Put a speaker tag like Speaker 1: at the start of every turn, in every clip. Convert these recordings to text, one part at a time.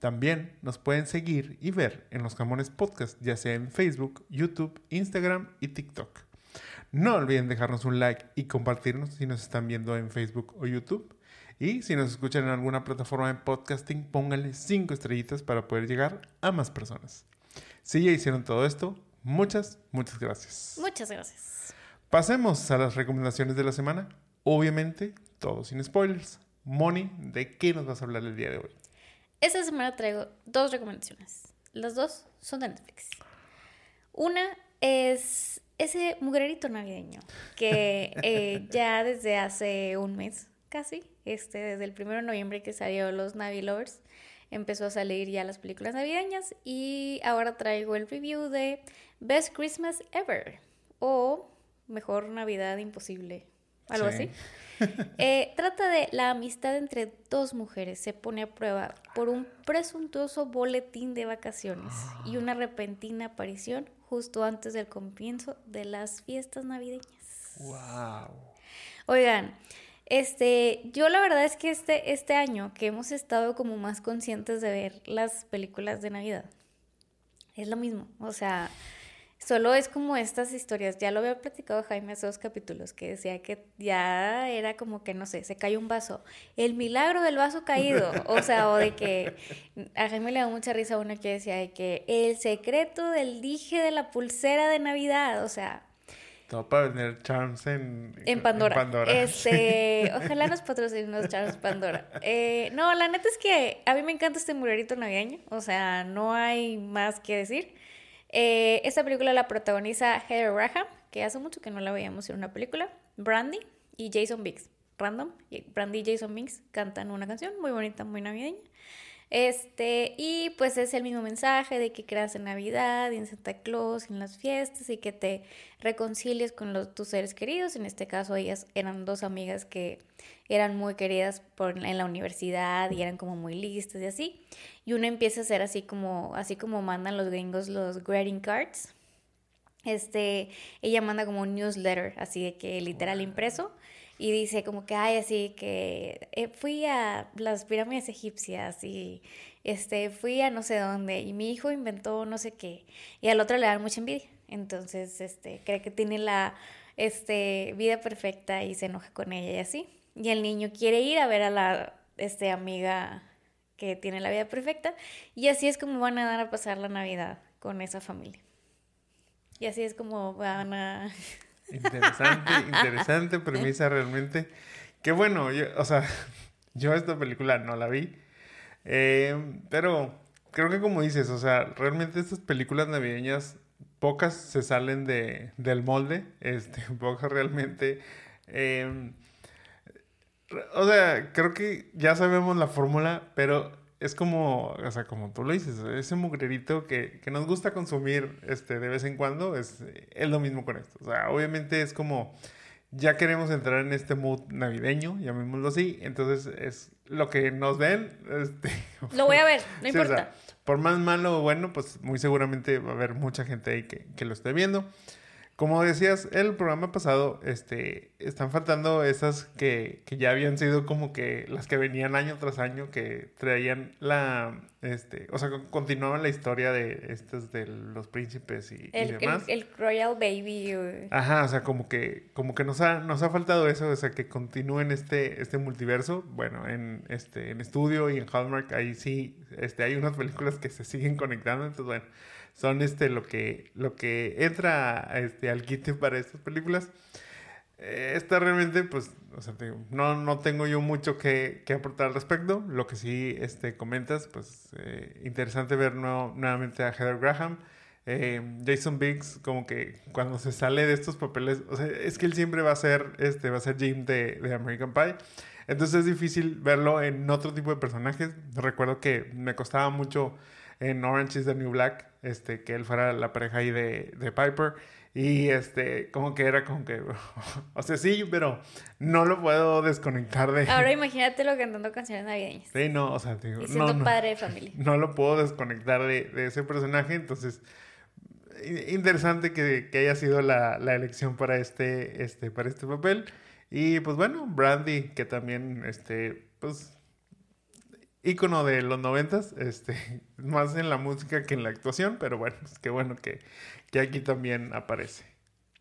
Speaker 1: También nos pueden seguir y ver en los Jamones Podcast, ya sea en Facebook, YouTube, Instagram y TikTok. No olviden dejarnos un like y compartirnos si nos están viendo en Facebook o YouTube. Y si nos escuchan en alguna plataforma de podcasting, pónganle 5 estrellitas para poder llegar a más personas. Si ya hicieron todo esto, muchas, muchas gracias.
Speaker 2: Muchas gracias.
Speaker 1: Pasemos a las recomendaciones de la semana. Obviamente, todo sin spoilers. Moni, ¿de qué nos vas a hablar el día de hoy?
Speaker 2: Esta semana traigo dos recomendaciones. Las dos son de Netflix. Una es ese mugrerito navideño que eh, ya desde hace un mes casi, este, desde el 1 de noviembre que salió Los Navi Lovers, empezó a salir ya las películas navideñas y ahora traigo el review de Best Christmas Ever o Mejor Navidad Imposible, algo así. Eh, trata de la amistad entre dos mujeres se pone a prueba por un presuntuoso boletín de vacaciones y una repentina aparición justo antes del comienzo de las fiestas navideñas.
Speaker 1: Wow.
Speaker 2: Oigan, este, yo la verdad es que este, este año que hemos estado como más conscientes de ver las películas de Navidad, es lo mismo. O sea, Solo es como estas historias, ya lo había platicado Jaime hace dos capítulos, que decía que ya era como que, no sé, se cayó un vaso. El milagro del vaso caído. O sea, o de que a Jaime le da mucha risa una que decía de que el secreto del dije de la pulsera de Navidad. O sea,
Speaker 1: todo para vender charms en,
Speaker 2: en Pandora. Este, ojalá nos patrocinen los charms Pandora. Eh, no, la neta es que a mí me encanta este murerito navideño. O sea, no hay más que decir. Eh, esta película la protagoniza Heather Graham, que hace mucho que no la veíamos en una película, Brandy y Jason Biggs. Random, Brandy y Jason Biggs cantan una canción muy bonita, muy navideña. Este, y pues es el mismo mensaje de que creas en Navidad y en Santa Claus, en las fiestas y que te reconcilies con los, tus seres queridos. En este caso, ellas eran dos amigas que eran muy queridas por, en la universidad y eran como muy listas y así. Y uno empieza a hacer así como, así como mandan los gringos los greeting cards. Este, ella manda como un newsletter, así de que literal impreso y dice como que, ay, así que eh, fui a las pirámides egipcias y este, fui a no sé dónde y mi hijo inventó no sé qué y al otro le dan mucha envidia. Entonces, este, cree que tiene la este, vida perfecta y se enoja con ella y así. Y el niño quiere ir a ver a la este, amiga que tiene la vida perfecta y así es como van a dar a pasar la Navidad con esa familia. Y así es como van a
Speaker 1: Interesante, interesante premisa realmente. Que bueno, o sea, yo esta película no la vi. Eh, pero creo que como dices, o sea, realmente estas películas navideñas, pocas se salen de, del molde, este, pocas realmente... Eh, o sea, creo que ya sabemos la fórmula, pero es como, o sea, como tú lo dices, ese mugrerito que, que, nos gusta consumir este, de vez en cuando, es, es lo mismo con esto. O sea, obviamente es como, ya queremos entrar en este mood navideño, llamémoslo así, entonces es lo que nos ven. Este,
Speaker 2: lo voy a ver, no importa.
Speaker 1: por más malo o bueno, pues muy seguramente va a haber mucha gente ahí que, que lo esté viendo. Como decías, el programa pasado, este, están faltando esas que, que, ya habían sido como que las que venían año tras año, que traían la, este, o sea, continuaban la historia de estas de los príncipes y, demás.
Speaker 2: El, Royal Baby.
Speaker 1: Ajá, o sea, como que, como que nos ha, nos ha faltado eso, o sea, que continúen este, este multiverso. Bueno, en, este, en estudio y en Hallmark, ahí sí, este, hay unas películas que se siguen conectando, entonces bueno son este lo que lo que entra este al kit para estas películas. Eh, esta realmente pues o sea, no, no tengo yo mucho que, que, aportar al respecto. Lo que sí este comentas pues eh, interesante ver nuevamente a Heather Graham. Eh, Jason Biggs como que cuando se sale de estos papeles o sea es que él siempre va a ser este va a ser Jim de, de American Pie. Entonces es difícil verlo en otro tipo de personajes. Recuerdo que me costaba mucho en Orange is the New Black, este, que él fuera la pareja ahí de, de Piper. Y este, como que era como que, o sea, sí, pero no lo puedo desconectar de...
Speaker 2: Ahora imagínatelo cantando canciones navideñas.
Speaker 1: Sí, no, o sea, digo,
Speaker 2: Y siendo
Speaker 1: no, no,
Speaker 2: padre de familia.
Speaker 1: no lo puedo desconectar de, de ese personaje, entonces interesante que, que haya sido la, la elección para este, este, para este papel. Y pues bueno, Brandy, que también, este, pues, ícono de los noventas, este, más en la música que en la actuación, pero bueno, pues qué bueno que, que aquí también aparece.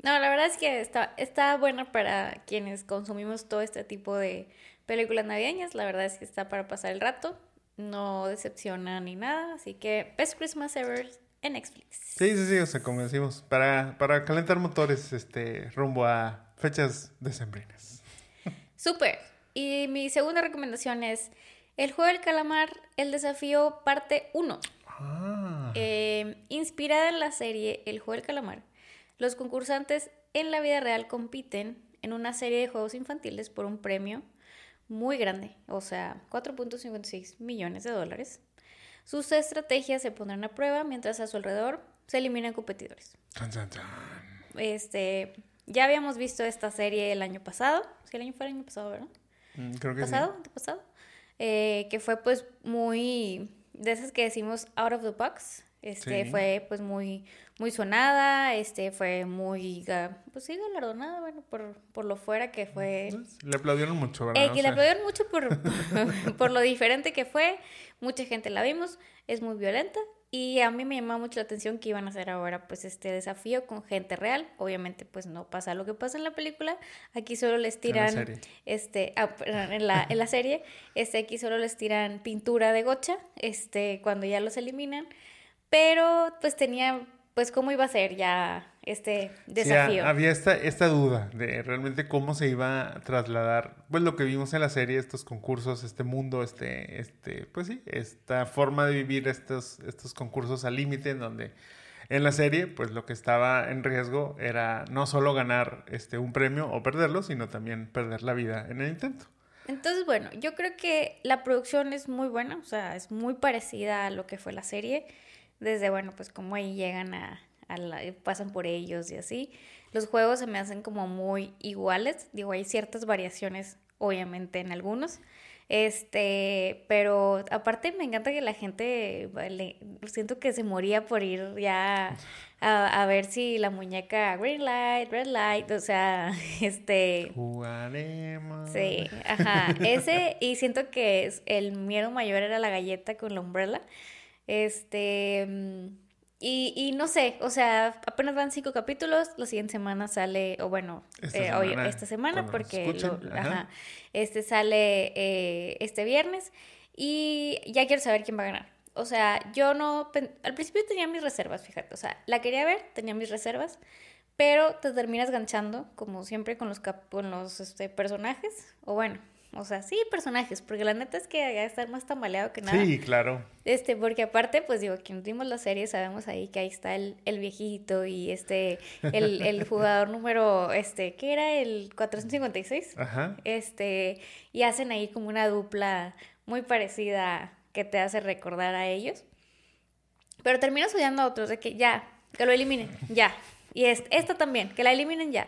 Speaker 2: No, la verdad es que está, está buena para quienes consumimos todo este tipo de películas navideñas. La verdad es que está para pasar el rato. No decepciona ni nada. Así que Best Christmas Ever en Netflix.
Speaker 1: Sí, sí, sí, o sea, como decimos, para, para calentar motores, este, rumbo a fechas decembrinas.
Speaker 2: Súper. Y mi segunda recomendación es El juego del calamar, el desafío parte 1.
Speaker 1: Ah.
Speaker 2: Eh, inspirada en la serie El juego del calamar, los concursantes en la vida real compiten en una serie de juegos infantiles por un premio muy grande, o sea, 4.56 millones de dólares. Sus estrategias se pondrán a prueba mientras a su alrededor se eliminan competidores.
Speaker 1: Tan, tan, tan.
Speaker 2: Este, ya habíamos visto esta serie el año pasado, si el año fue el año pasado, ¿verdad?
Speaker 1: Mm, Creo que
Speaker 2: pasado, antepasado, eh, que fue pues muy de esas que decimos out of the box. Este
Speaker 1: Sí.
Speaker 2: fue pues muy muy sonada, este fue muy pues sí galardonada, bueno, por, por lo fuera que fue.
Speaker 1: Le aplaudieron mucho, ¿verdad?
Speaker 2: Eh,
Speaker 1: O
Speaker 2: que le aplaudieron mucho por, por lo diferente que fue. Mucha gente la vimos, es muy violenta. Y a mí me llamaba mucho la atención que iban a hacer ahora pues este desafío con gente real. Obviamente pues no pasa lo que pasa en la película. Aquí solo les
Speaker 1: En la
Speaker 2: tiran este ah, perdón, en la, en la serie, este aquí solo les tiran pintura de gocha, este cuando ya los eliminan. Pero pues tenía pues cómo iba a ser ya este desafío.
Speaker 1: ha- había esta, esta duda de realmente cómo se iba a trasladar, pues lo que vimos en la serie, estos concursos, este mundo, este, este, pues sí, esta forma de vivir estos, estos concursos al límite, en donde en la serie, pues lo que estaba en riesgo era no solo ganar este un premio o perderlo, sino también perder la vida en el intento.
Speaker 2: Entonces, bueno, yo creo que la producción es muy buena, o sea, es muy parecida a lo que fue la serie. Desde, bueno, pues como ahí llegan a, a la- pasan por ellos y así. Los juegos se me hacen como muy iguales. Digo, hay ciertas variaciones, obviamente, en algunos. Este, pero aparte me encanta que la gente, le- siento que se moría por ir ya a, a ver si la muñeca green light, red light, o sea, este,
Speaker 1: Jugaremos.
Speaker 2: Sí, ajá. Ese, y siento que es- el miedo mayor era la galleta con la umbrella. Este, mm, y, y no sé, o sea, apenas van cinco capítulos, la siguiente semana sale, o bueno,
Speaker 1: Esta
Speaker 2: eh, hoy-
Speaker 1: semana,
Speaker 2: esta semana,
Speaker 1: cuando
Speaker 2: porque lo-
Speaker 1: ajá.
Speaker 2: ajá, este sale eh, este viernes, y ya quiero saber quién va a ganar. O sea, yo no, al principio tenía mis reservas, fíjate, o sea, la quería ver, tenía mis reservas, pero te terminas ganchando, como siempre, con los, con los este, personajes. O bueno, o sea, sí, personajes, porque la neta es que que estar más tambaleado que nada.
Speaker 1: Sí, claro.
Speaker 2: Este, porque aparte, pues digo, quienes vimos la serie sabemos ahí que ahí está el, el viejito y este, el, el jugador número, este, ¿qué era? El 456.
Speaker 1: Ajá.
Speaker 2: Este, y hacen ahí como una dupla muy parecida que te hace recordar a ellos. Pero terminas odiando a otros, de que ya, que lo eliminen, ya. Y es- esta también, que la eliminen ya.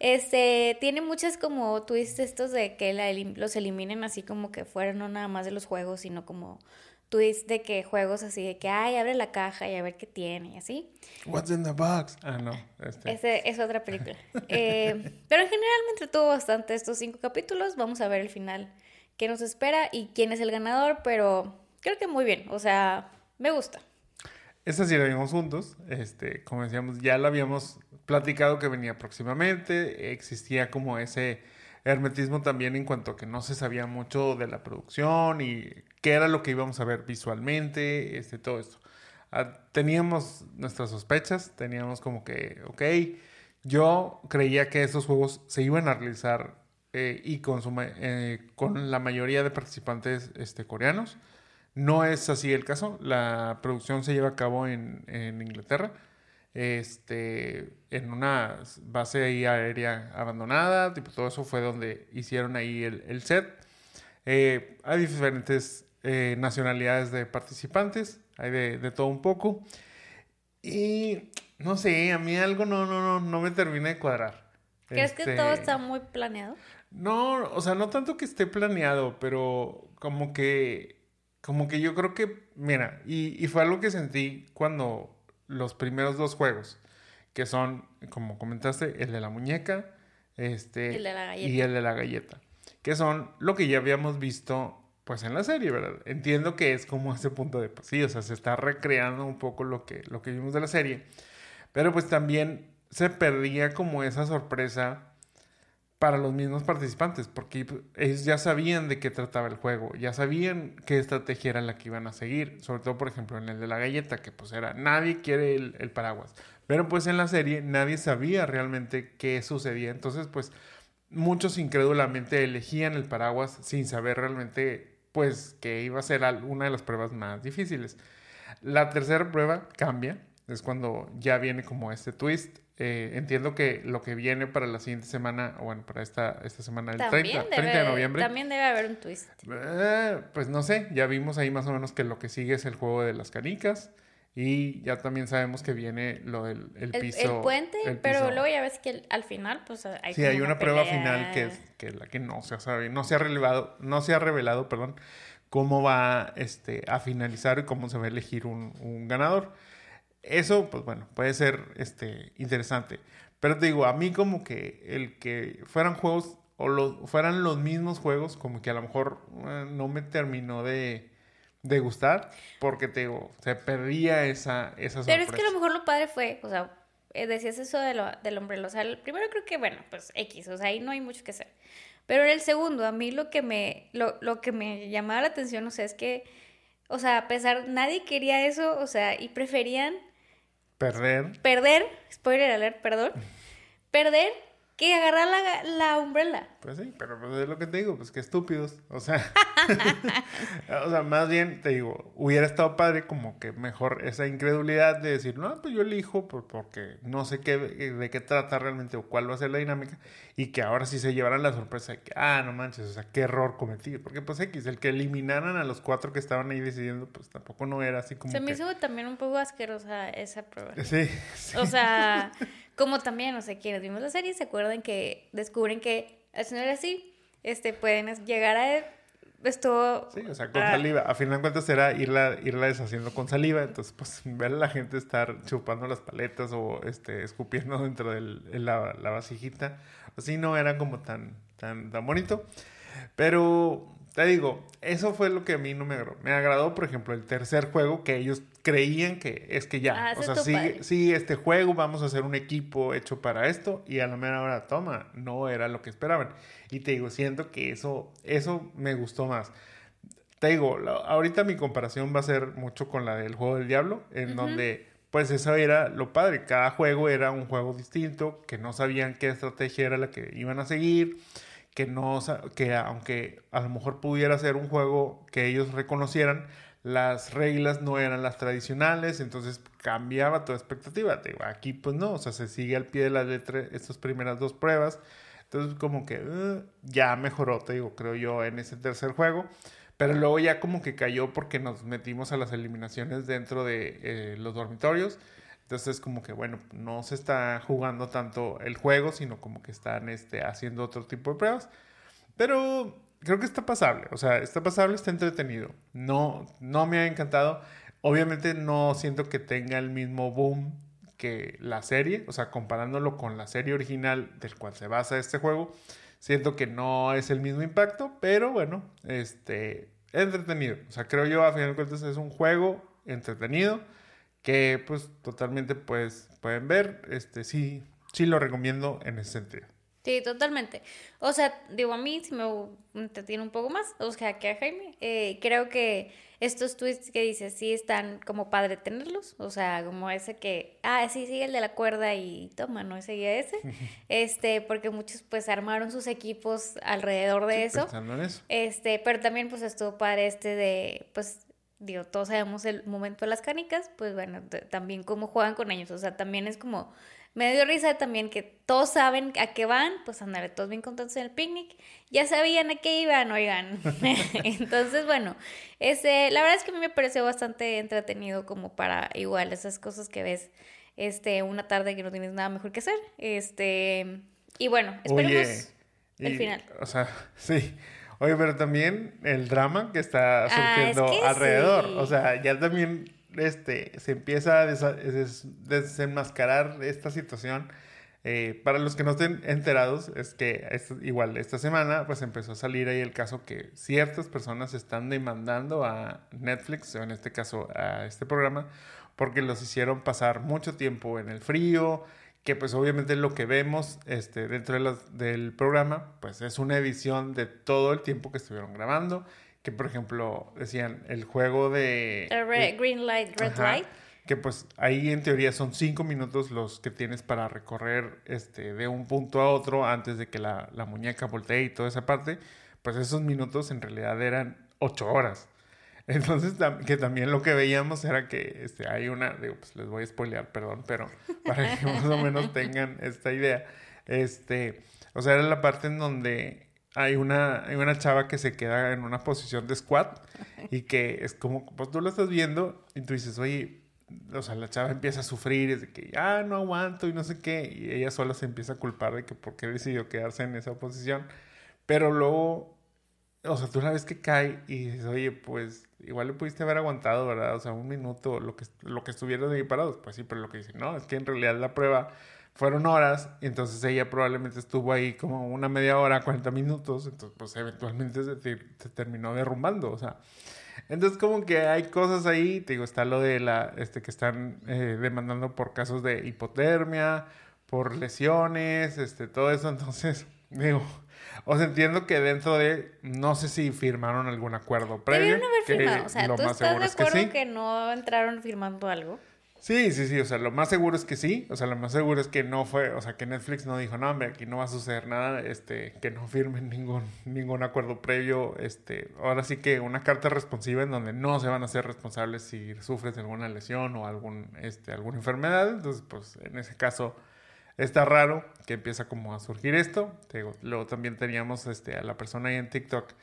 Speaker 2: Este, tiene muchas como twists estos de que la los eliminen así como que fueran no nada más de los juegos, sino como twists de que juegos así de que, ay, abre la caja y a ver qué tiene y así.
Speaker 1: What's in the box? Ah, no. Este.
Speaker 2: Ese es otra película. Eh, pero en general me entretuvo bastante estos cinco capítulos. Vamos a ver el final qué nos espera y quién es el ganador, pero creo que muy bien. O sea, me gusta.
Speaker 1: Esta sí la vimos juntos. Este, como decíamos, ya lo habíamos platicado que venía próximamente. Existía como ese hermetismo también en cuanto a que no se sabía mucho de la producción y qué era lo que íbamos a ver visualmente, este, todo esto. Ah, teníamos nuestras sospechas, teníamos como que, ok, yo creía que estos juegos se iban a realizar eh, y con, eh, con la mayoría de participantes este, coreanos. No es así el caso. La producción se lleva a cabo en, en Inglaterra, este, en una base ahí aérea abandonada. Tipo, todo eso fue donde hicieron ahí el, el set. Eh, hay diferentes eh, nacionalidades de participantes, hay de, de, todo un poco. Y no sé, a mí algo no, no, no, no me termina de cuadrar.
Speaker 2: ¿Crees que todo este, está muy planeado?
Speaker 1: No, o sea, no tanto que esté planeado, pero como que, como que yo creo que, mira, y, y fue algo que sentí cuando los primeros dos juegos, que son, como comentaste, el de la muñeca, este,
Speaker 2: El de la galleta.
Speaker 1: y el de la galleta, que son lo que ya habíamos visto pues en la serie, ¿verdad? Entiendo que es como ese punto de, pues sí, o sea, se está recreando un poco lo que, lo que vimos de la serie, pero pues también se perdía como esa sorpresa para los mismos participantes, porque ellos ya sabían de qué trataba el juego, ya sabían qué estrategia era la que iban a seguir, sobre todo, por ejemplo, en el de la galleta, que pues era, nadie quiere el, el paraguas, pero pues en la serie nadie sabía realmente qué sucedía, entonces pues muchos incrédulamente elegían el paraguas sin saber realmente pues que iba a ser una de las pruebas más difíciles. La tercera prueba cambia, es cuando ya viene como este twist. Eh, entiendo que lo que viene para la siguiente semana, o bueno, para esta, esta semana del 30,
Speaker 2: debe,
Speaker 1: 30 de noviembre.
Speaker 2: También debe haber un twist.
Speaker 1: Eh, pues no sé, ya vimos ahí más o menos que lo que sigue es el juego de las canicas. Y ya también sabemos que viene lo del el piso.
Speaker 2: El, el puente, el pero piso. luego ya ves que al final, pues hay
Speaker 1: Sí, hay una, una prueba final que es que la que no se sabe, no se ha revelado, no se ha revelado, perdón, cómo va este, a finalizar y cómo se va a elegir un, un ganador. Eso, pues bueno, puede ser este, interesante. Pero te digo, a mí como que el que fueran juegos o los, fueran los mismos juegos, como que a lo mejor eh, no me terminó de, de gustar, porque te digo, se perdía esa, esa sorpresa.
Speaker 2: Pero es que a lo mejor lo padre fue, o sea, decías eso de lo, del hombre, o sea, el primero creo que, bueno, pues X, o sea, ahí no hay mucho que hacer. Pero en el segundo, a mí lo que me, lo, lo que me llamaba la atención, o sea, es que, o sea, a pesar, nadie quería eso, o sea, y preferían
Speaker 1: Perder.
Speaker 2: Perder, spoiler alert, perdón. Perder que agarrar la, la umbrella.
Speaker 1: Pues sí, pero pues es lo que te digo, pues que estúpidos. O sea, o sea, más bien te digo, hubiera estado padre como que mejor esa incredulidad de decir, no, pues yo elijo por, porque no sé qué, de qué trata realmente o cuál va a ser la dinámica y que ahora sí se llevaran la sorpresa de que, ah, no manches, o sea, qué error cometí. Porque pues X, el que eliminaran a los cuatro que estaban ahí decidiendo, pues tampoco no era así como...
Speaker 2: Se
Speaker 1: que...
Speaker 2: me hizo también un poco asquerosa esa prueba.
Speaker 1: Sí. sí.
Speaker 2: O sea... Como también, o sea, quienes vimos la serie se acuerdan que descubren que si no era así, este, pueden llegar a esto...
Speaker 1: Sí, o sea, con ah. saliva. A fin de cuentas era irla, irla deshaciendo con saliva. Entonces, pues, ver a la gente estar chupando las paletas o este, escupiendo dentro de la, la vasijita. Así no era como tan, tan, tan bonito. Pero te digo, eso fue lo que a mí no me agradó. Me agradó, por ejemplo, el tercer juego que ellos creían que es que ya,
Speaker 2: Ah,
Speaker 1: o sea,
Speaker 2: padre.
Speaker 1: sí, este juego vamos a hacer un equipo hecho para esto y a la mera hora, toma, no era lo que esperaban. Y te digo, siento que eso, eso me gustó más. Te digo, la- ahorita mi comparación va a ser mucho con la del juego del diablo, en donde pues eso era lo padre, cada juego era un juego distinto, que no sabían qué estrategia era la que iban a seguir, que no que aunque a lo mejor pudiera ser un juego que ellos reconocieran, las reglas no eran las tradicionales, entonces cambiaba tu expectativa. Digo, aquí pues no, o sea, se sigue al pie de la letra estas primeras dos pruebas. Entonces como que eh, ya mejoró, te digo, creo yo, en ese tercer juego. Pero luego ya como que cayó porque nos metimos a las eliminaciones dentro de eh, los dormitorios. Entonces como que bueno, no se está jugando tanto el juego, sino como que están este, haciendo otro tipo de pruebas. Pero creo que está pasable, o sea, está pasable, está entretenido. No, no me ha encantado. Obviamente no siento que tenga el mismo boom que la serie, o sea, comparándolo con la serie original del cual se basa este juego, siento que no es el mismo impacto, pero bueno, este, entretenido. O sea, creo yo, a final de cuentas, es un juego entretenido que pues totalmente pues pueden ver, este, sí, sí lo recomiendo en ese sentido.
Speaker 2: Sí, totalmente. O sea, digo, a mí si me entretiene un poco más, o sea, que a Jaime, eh, creo que estos tweets que dices sí están como padre tenerlos, o sea, como ese que, ah, sí, sí, el de la cuerda y toma, no seguía ese, este, porque muchos pues armaron sus equipos alrededor de eso,
Speaker 1: Pensando en eso.
Speaker 2: este, pero también pues estuvo padre este de, pues, digo, todos sabemos el momento de las canicas, pues bueno, también cómo juegan con ellos, o sea, también es como Me dio risa también que todos saben a qué van, pues andaré todos bien contentos en el picnic. Ya sabían a qué iban, oigan. Entonces, bueno, ese, la verdad es que a mí me pareció bastante entretenido como para igual esas cosas que ves este, una tarde que no tienes nada mejor que hacer. Este, y bueno, esperemos el final.
Speaker 1: O sea, sí. Oye, pero también el drama que está ah, surgiendo alrededor. O sea, ya también este, se empieza a desenmascarar esta situación. Eh, para los que no estén enterados, es que igual esta semana pues empezó a salir ahí el caso que ciertas personas están demandando a Netflix, o en este caso a este programa, porque los hicieron pasar mucho tiempo en el frío, que pues obviamente lo que vemos este, dentro de del programa pues es una edición de todo el tiempo que estuvieron grabando que por ejemplo decían el juego de...
Speaker 2: green light, red light.
Speaker 1: Que pues ahí en teoría son cinco minutos los que tienes para recorrer este, de un punto a otro antes de que la, la muñeca voltee y toda esa parte. Pues esos minutos en realidad eran ocho horas. Entonces, que también lo que veíamos era que este, hay una, digo, pues les voy a spoilear, perdón, pero para que más o menos tengan esta idea. Este, o sea, era la parte en donde hay una, hay una chava que se queda en una posición de squat y que es como, pues tú lo estás viendo y tú dices, oye, o sea, la chava empieza a sufrir, es de que ya no aguanto y no sé qué, y ella sola se empieza a culpar de que por qué decidió quedarse en esa posición, pero luego, o sea, tú una vez que cae y dices, oye, pues igual le pudiste haber aguantado, ¿verdad? O sea, un minuto, lo que, lo que estuvieron ahí parados, pues sí, pero lo que dice, no, es que en realidad la prueba fueron horas, y entonces ella probablemente estuvo ahí como una media hora, 40 minutos, entonces pues eventualmente se, terminó derrumbando, o sea. Entonces como que hay cosas ahí, te digo, está lo de la, este, que están eh, demandando por casos de hipotermia, por lesiones, este, todo eso, entonces, digo, o sea, entiendo que dentro de, no sé si firmaron algún acuerdo previo.
Speaker 2: Debieron haber firmado, o sea, ¿tú estás de acuerdo que no entraron firmando algo?
Speaker 1: Sí, sí, sí, o sea, lo más seguro es que sí, o sea, lo más seguro es que no fue, o sea, que Netflix no dijo, no, hombre, aquí no va a suceder nada, este, que no firmen ningún, ningún acuerdo previo, este, ahora sí que una carta responsiva en donde no se van a hacer responsables si sufres alguna lesión o algún, este, alguna enfermedad, entonces, pues, en ese caso, está raro que empieza como a surgir esto, luego también teníamos, este, a la persona ahí en TikTok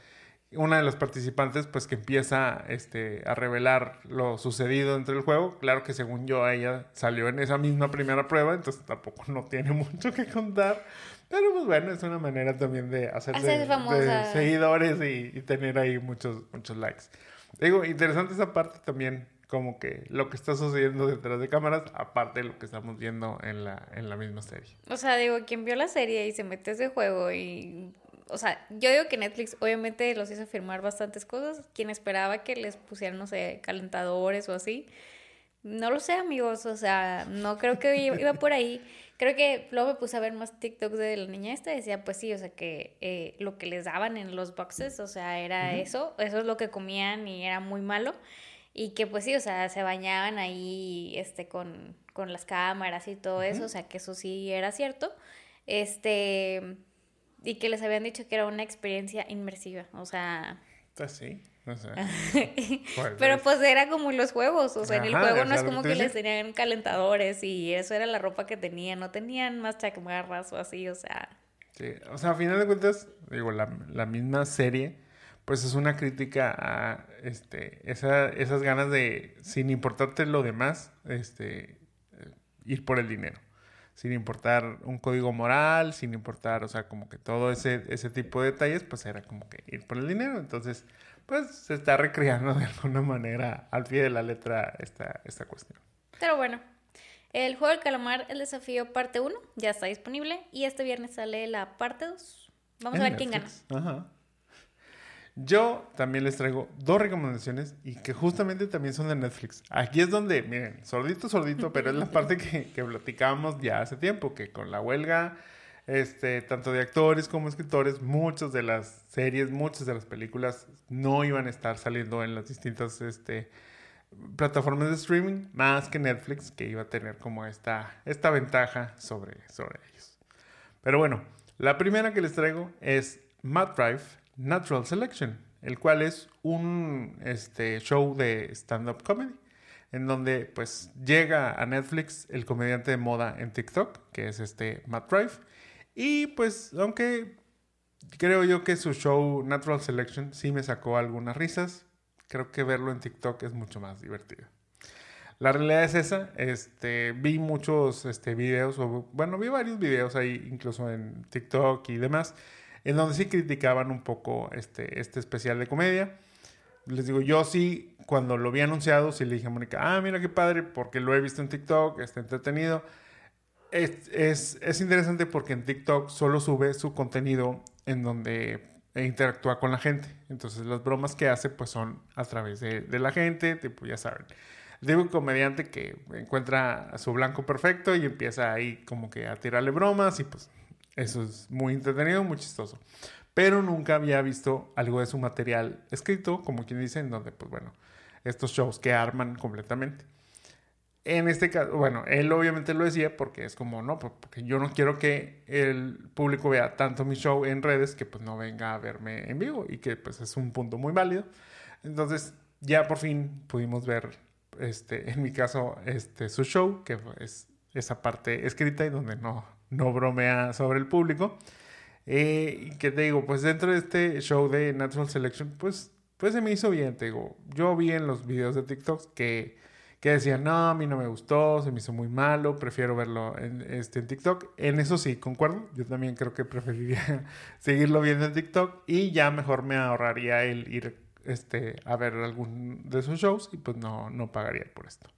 Speaker 1: una de los participantes pues que empieza este, a revelar lo sucedido entre el juego. Claro que según yo ella salió en esa misma primera prueba, entonces tampoco no tiene mucho que contar. Pero pues bueno, es una manera también de hacerse de seguidores y, tener ahí muchos, muchos likes. Digo, interesante esa parte también, como que lo que está sucediendo detrás de cámaras, aparte de lo que estamos viendo en la, en la misma serie.
Speaker 2: O sea, digo, quien vio la serie y se mete ese juego y o sea, yo digo que Netflix obviamente los hizo firmar bastantes cosas. Quien esperaba que les pusieran, no sé, calentadores o así. No lo sé, amigos. O sea, no creo que iba por ahí. Creo que luego me puse a ver más TikToks de la niña esta y decía, pues sí, o sea, que eh, lo que les daban en los boxes, o sea, era eso. Eso es lo que comían y era muy malo. Y que pues sí, o sea, se bañaban ahí este, con, con las cámaras y todo eso. O sea, que eso sí era cierto. Este y que les habían dicho que era una experiencia inmersiva, o sea...
Speaker 1: Pues sí, no sé.
Speaker 2: Pero pues era como los juegos, o sea, en el juego no es como que les tenían calentadores y eso era la ropa que tenían, no tenían más chamarras o así, o sea...
Speaker 1: Sí, o sea, a final de cuentas, digo, la, la misma serie, pues es una crítica a este, esa, esas ganas de, sin importarte lo demás, este, eh, ir por el dinero sin importar un código moral, sin importar, o sea, como que todo ese, ese tipo de detalles, pues era como que ir por el dinero. Entonces, pues se está recreando de alguna manera al pie de la letra esta, esta cuestión.
Speaker 2: Pero bueno, el juego del calamar, el desafío parte 1, ya está disponible y este viernes sale la parte 2. Vamos a ver quién gana. Ajá.
Speaker 1: Yo también les traigo dos recomendaciones y que justamente también son de Netflix. Aquí es donde, miren, sordito, sordito, pero es la parte que, que platicábamos ya hace tiempo, que con la huelga, este, tanto de actores como escritores, muchas de las series, muchas de las películas no iban a estar saliendo en las distintas este, plataformas de streaming, más que Netflix, que iba a tener como esta, esta ventaja sobre, sobre ellos. Pero bueno, la primera que les traigo es Matt Drive Natural Selection, el cual es un este, show de stand-up comedy, en donde pues llega a Netflix el comediante de moda en TikTok, que es este Matt Rife. Y pues aunque creo yo que su show Natural Selection sí me sacó algunas risas, creo que verlo en TikTok es mucho más divertido. La realidad es esa, este, vi muchos este, videos, o, bueno, vi varios videos ahí, incluso en TikTok y demás, en donde sí criticaban un poco este, este especial de comedia. Les digo, yo sí, cuando lo vi anunciado, sí le dije a Mónica, ah, mira qué padre, porque lo he visto en TikTok, está entretenido. Es, es, es interesante porque en TikTok solo sube su contenido en donde interactúa con la gente. Entonces las bromas que hace pues son a través de, de la gente, tipo ya saben. Digo un comediante que encuentra su blanco perfecto y empieza ahí como que a tirarle bromas y pues eso es muy entretenido, muy chistoso. Pero nunca había visto algo de su material escrito, como quien dice, en donde pues bueno, estos shows que arman completamente. En este caso, bueno, él obviamente lo decía porque es como, no, porque yo no quiero que el público vea tanto mi show en redes que pues no venga a verme en vivo y que pues es un punto muy válido. Entonces ya por fin pudimos ver, este, en mi caso, este, su show, que es esa parte escrita y donde no, no bromea sobre el público. Eh, y que te digo, pues dentro de este show de Natural Selection, pues, pues se me hizo bien, te digo. Yo vi en los videos de TikTok que que decían, no, a mí no me gustó, se me hizo muy malo, prefiero verlo en, este, en TikTok. En eso sí, concuerdo. Yo también creo que preferiría seguirlo viendo en TikTok y ya mejor me ahorraría el ir este, a ver algún de sus shows y pues no, no pagaría por esto.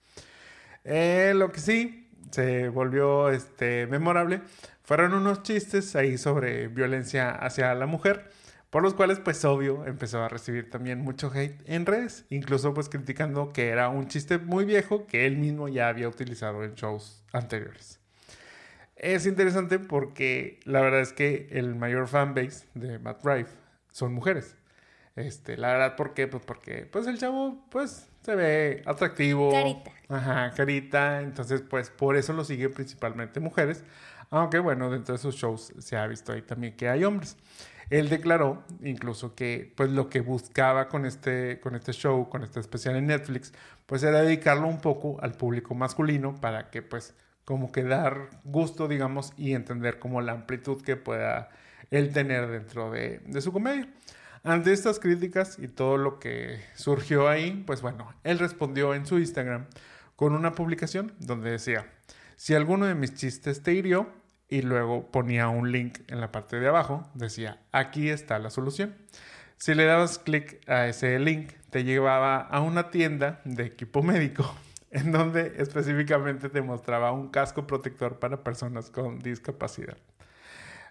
Speaker 1: Eh, lo que sí se volvió este, memorable fueron unos chistes ahí sobre violencia hacia la mujer por los cuales pues obvio empezó a recibir también mucho hate en redes, incluso pues criticando que era un chiste muy viejo que él mismo ya había utilizado en shows anteriores. Es interesante porque la verdad es que el mayor fanbase de Matt Rife son mujeres. Este, la verdad, ¿por qué? Pues porque pues el chavo pues se ve atractivo.
Speaker 2: Carita.
Speaker 1: Ajá, carita. Entonces pues por eso lo siguen principalmente mujeres. Aunque bueno, dentro de sus shows se ha visto ahí también que hay hombres. Él declaró incluso que pues lo que buscaba con este, con este show, con este especial en Netflix, pues era dedicarlo un poco al público masculino para que pues como que dar gusto, digamos, y entender como la amplitud que pueda él tener dentro de, de su comedia. Ante estas críticas y todo lo que surgió ahí, pues bueno, él respondió en su Instagram con una publicación donde decía, si alguno de mis chistes te hirió, y luego ponía un link en la parte de abajo, decía, aquí está la solución. Si le dabas clic a ese link, te llevaba a una tienda de equipo médico, en donde específicamente te mostraba un casco protector para personas con discapacidad.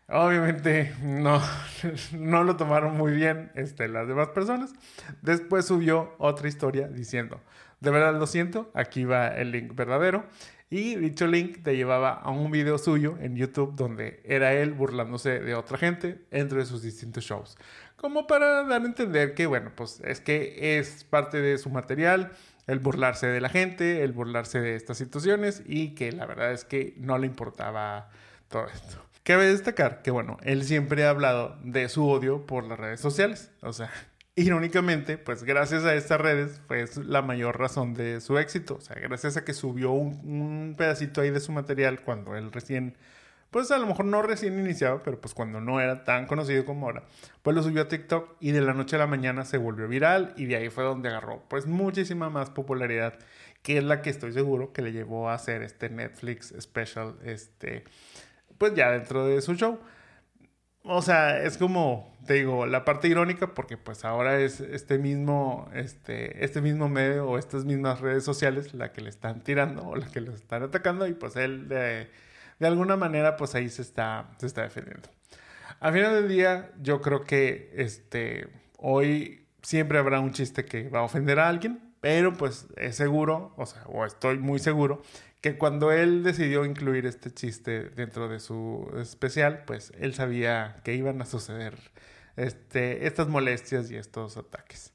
Speaker 1: Obviamente no, no lo tomaron muy bien este, las demás personas. Después subió otra historia diciendo, de verdad lo siento, aquí va el link verdadero. Y dicho link te llevaba a un video suyo en YouTube donde era él burlándose de otra gente entre sus distintos shows. Como para dar a entender que, bueno, pues es que es parte de su material el burlarse de la gente, el burlarse de estas situaciones y que la verdad es que no le importaba todo esto. Cabe destacar que, bueno, él siempre ha hablado de su odio por las redes sociales. O sea, irónicamente, pues gracias a estas redes fue la mayor razón de su éxito. O sea, gracias a que subió un, pedacito ahí de su material cuando él recién, pues a lo mejor no recién iniciado, pero pues cuando no era tan conocido como ahora, pues lo subió a TikTok y de la noche a la mañana se volvió viral y de ahí fue donde agarró pues muchísima más popularidad, que es la que estoy seguro que le llevó a hacer este Netflix special, este, pues ya dentro de su show. O sea, es como, te digo, la parte irónica porque pues ahora es este mismo, este, este mismo medio o estas mismas redes sociales la que le están tirando o la que le están atacando y pues él de, de alguna manera pues ahí se está, se está defendiendo. Al final del día yo creo que este, hoy siempre habrá un chiste que va a ofender a alguien, pero pues es seguro, o sea, o estoy muy seguro que cuando él decidió incluir este chiste dentro de su especial, pues él sabía que iban a suceder este, estas molestias y estos ataques.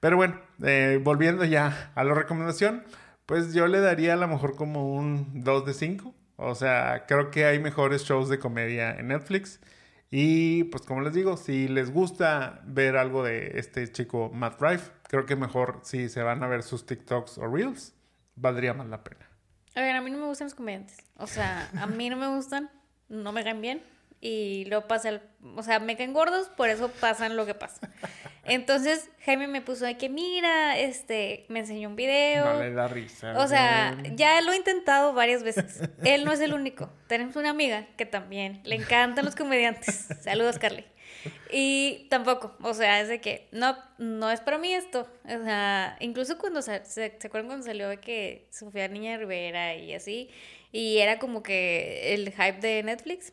Speaker 1: Pero bueno, eh, volviendo ya a la recomendación, pues yo le daría a lo mejor como un 2 de 5. O sea, creo que hay mejores shows de comedia en Netflix. Y pues como les digo, si les gusta ver algo de este chico Matt Rife, creo que mejor si se van a ver sus TikToks o Reels valdría más la pena.
Speaker 2: A ver, a mí no me gustan los comediantes. O sea, a mí no me gustan, no me caen bien. Y luego pasa el... O sea, me caen gordos, por eso pasan lo que pasa. Entonces, Jaime me puso de que, mira, este, me enseñó un video.
Speaker 1: No le da risa.
Speaker 2: O sea, ya lo he intentado varias veces. Él no es el único. Tenemos una amiga que también le encantan los comediantes. Saludos, Carly. Y tampoco, o sea, es de que no, no es para mí esto. O sea, incluso cuando se, se, acuerdan cuando salió de que Sofía Niña Rivera y así, y era como que el hype de Netflix.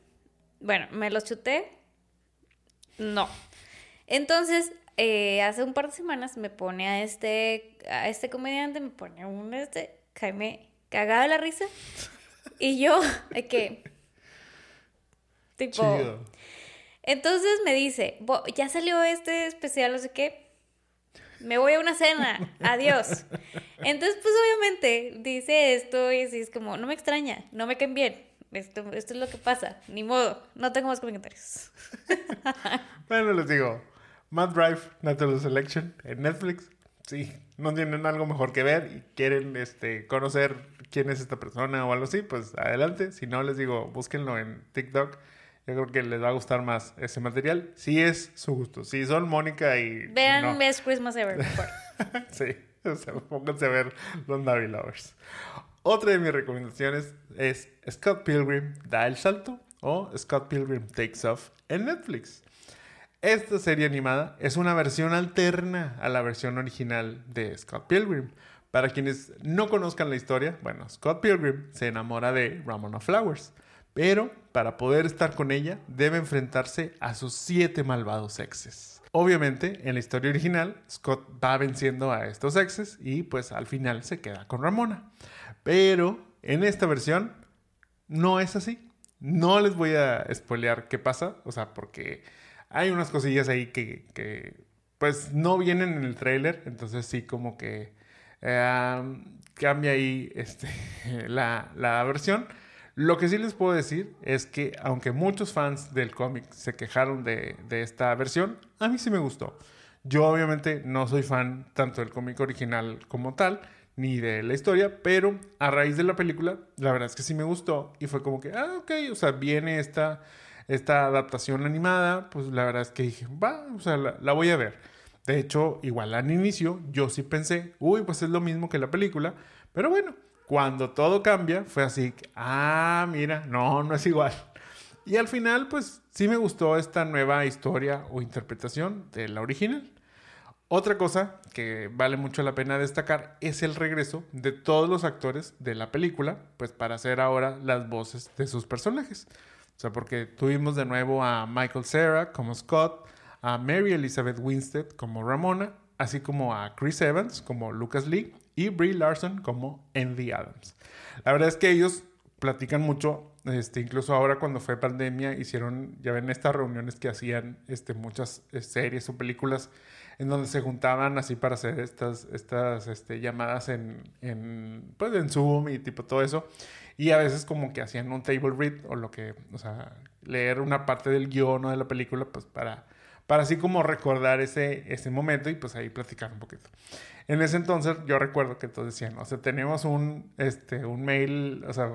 Speaker 2: Bueno, me los chuté. No. Entonces, eh, hace un par de semanas me pone a este, a este comediante, me pone un este, Jaime, cagada la risa. Y yo, de que, tipo, entonces me dice, ya salió este especial, no sé qué, me voy a una cena, adiós. Entonces, pues obviamente dice esto y es como, no me extraña, no me caen bien. Esto, esto es lo que pasa, ni modo, no tengo más comentarios.
Speaker 1: bueno, les digo, Mad Drive, Natural Selection en Netflix. Sí, no tienen algo mejor que ver y quieren este, conocer quién es esta persona o algo así, pues adelante. Si no, les digo, búsquenlo en TikTok. Yo creo que les va a gustar más ese material. Si es su gusto. Si son Mónica y.
Speaker 2: Vean Best Christmas Ever.
Speaker 1: sí, o sea, pónganse a ver los Navi Lovers. Otra de mis recomendaciones es Scott Pilgrim da el salto o Scott Pilgrim Takes Off en Netflix. Esta serie animada es una versión alterna a la versión original de Scott Pilgrim. Para quienes no conozcan la historia, bueno, Scott Pilgrim se enamora de Ramona Flowers, pero para poder estar con ella debe enfrentarse a sus siete malvados exes. Obviamente, en la historia original, Scott va venciendo a estos exes y pues al final se queda con Ramona. Pero en esta versión no es así. No les voy a spoilear qué pasa, o sea, porque hay unas cosillas ahí que, pues no vienen en el trailer, entonces sí como que cambia ahí este, la, la, versión. Lo que sí les puedo decir es que aunque muchos fans del cómic se quejaron de, de esta versión, a mí sí me gustó. Yo obviamente no soy fan tanto del cómic original como tal, ni de la historia, pero a raíz de la película, la verdad es que sí me gustó y fue como que, ah, ok, o sea, viene esta esta adaptación animada, pues la verdad es que dije, va, o sea, la, voy a ver. De hecho, igual al inicio yo sí pensé, uy, pues es lo mismo que la película, pero bueno, cuando todo cambia fue así, ah, mira, no, no es igual. Y al final, pues sí me gustó esta nueva historia o interpretación de la original. Otra cosa que vale mucho la pena destacar es el regreso de todos los actores de la película, pues para hacer ahora las voces de sus personajes. O sea, porque tuvimos de nuevo a Michael Cera como Scott, a Mary Elizabeth Winstead como Ramona, así como a Chris Evans como Lucas Lee y Brie Larson como Andy Adams. La verdad es que ellos platican mucho, este, incluso ahora cuando fue pandemia hicieron, ya ven estas reuniones que hacían este, muchas eh, series o películas en donde se juntaban así para hacer estas, estas este, llamadas en, en, pues, en Zoom y tipo todo eso. Y a veces como que hacían un table read o lo que, o sea, leer una parte del guion o de la película, pues para, para así como recordar ese, ese momento y pues ahí platicar un poquito. En ese entonces yo recuerdo que todos decían, o sea, tenemos un, este, un mail, o sea,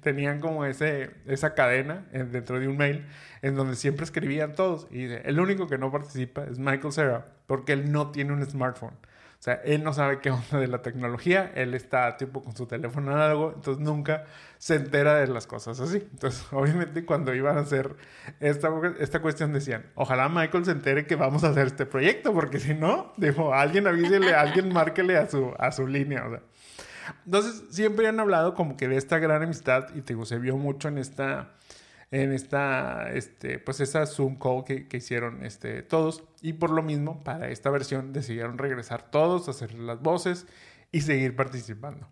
Speaker 1: tenían como ese, esa cadena dentro de un mail en donde siempre escribían todos. Y el único que no participa es Michael Cera porque él no tiene un smartphone. O sea, él no sabe qué onda de la tecnología, él está tipo con su teléfono en algo, entonces nunca se entera de las cosas así. Entonces, obviamente cuando iban a hacer esta, esta cuestión decían, ojalá Michael se entere que vamos a hacer este proyecto, porque si no, dijo, alguien avísele, alguien márquele a su, a su línea. O sea. Entonces, siempre han hablado como que de esta gran amistad y te digo, se vio mucho en esta en esta, este, pues esa Zoom call que, que, hicieron este, todos. Y por lo mismo, para esta versión decidieron regresar todos, hacer las voces y seguir participando.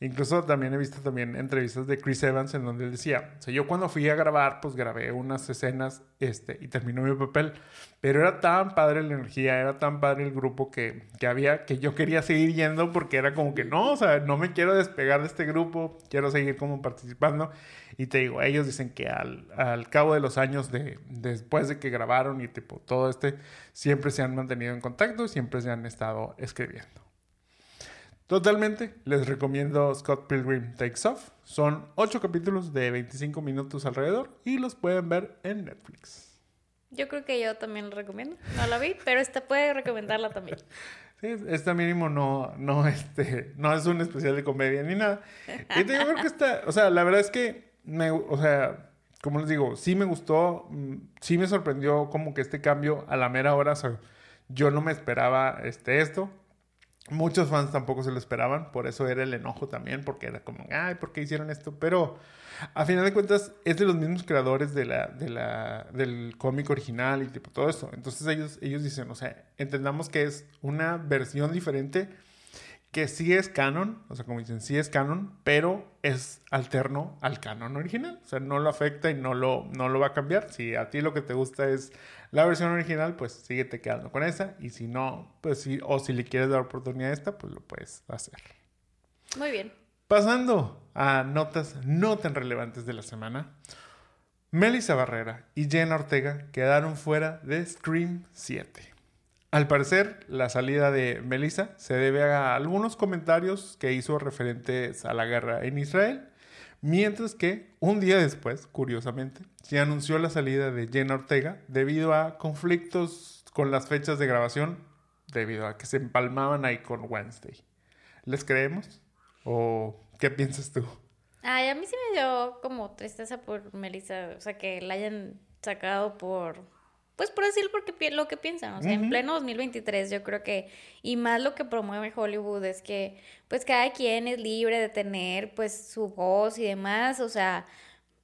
Speaker 1: Incluso también he visto también entrevistas de Chris Evans en donde él decía, o sea, yo cuando fui a grabar, pues grabé unas escenas este, y terminó mi papel, pero era tan padre la energía, era tan padre el grupo que, que había, que yo quería seguir yendo porque era como que no, o sea, no me quiero despegar de este grupo, quiero seguir como participando. Y te digo, ellos dicen que al, al cabo de los años de, después de que grabaron y tipo todo este, siempre se han mantenido en contacto, siempre se han estado escribiendo. Totalmente, les recomiendo Scott Pilgrim Takes Off. Son 8 capítulos de 25 minutos alrededor y los pueden ver en Netflix.
Speaker 2: Yo creo que yo también lo recomiendo. No la vi, pero esta puede recomendarla también.
Speaker 1: Sí, esta mínimo no, no, este, no es un especial de comedia ni nada. Y digo, creo que está, o sea, la verdad es que, me, o sea, como les digo, sí me gustó, mm, sí me sorprendió como que este cambio a la mera hora, o sea, yo no me esperaba este, esto. Muchos fans tampoco se lo esperaban, por eso era el enojo también, porque era como, ay, ¿por qué hicieron esto? Pero a final de cuentas es de los mismos creadores del cómic original y tipo todo eso. Entonces ellos, ellos dicen, o sea, entendamos que es una versión diferente que sí es canon, o sea, como dicen, sí es canon, pero es alterno al canon original. O sea, no lo afecta y no lo, no lo va a cambiar. Si a ti lo que te gusta es la versión original, pues síguete quedando con esa. Y si no, pues sí, o si le quieres dar oportunidad a esta, pues lo puedes hacer.
Speaker 2: Muy bien.
Speaker 1: Pasando a notas no tan relevantes de la semana. Melissa Barrera y Jenna Ortega quedaron fuera de Scream 7. Al parecer, la salida de Melissa se debe a algunos comentarios que hizo referentes a la guerra en Israel, mientras que un día después, curiosamente, se anunció la salida de Jenna Ortega debido a conflictos con las fechas de grabación, debido a que se empalmaban ahí con Wednesday. ¿Les creemos? ¿O qué piensas tú?
Speaker 2: Ay, a mí sí me dio como tristeza por Melissa, o sea, que la hayan sacado por pues por decir porque lo que piensan, o sea, en pleno 2023 yo creo que, y más lo que promueve Hollywood es que, pues cada quien es libre de tener, pues, su voz y demás, o sea,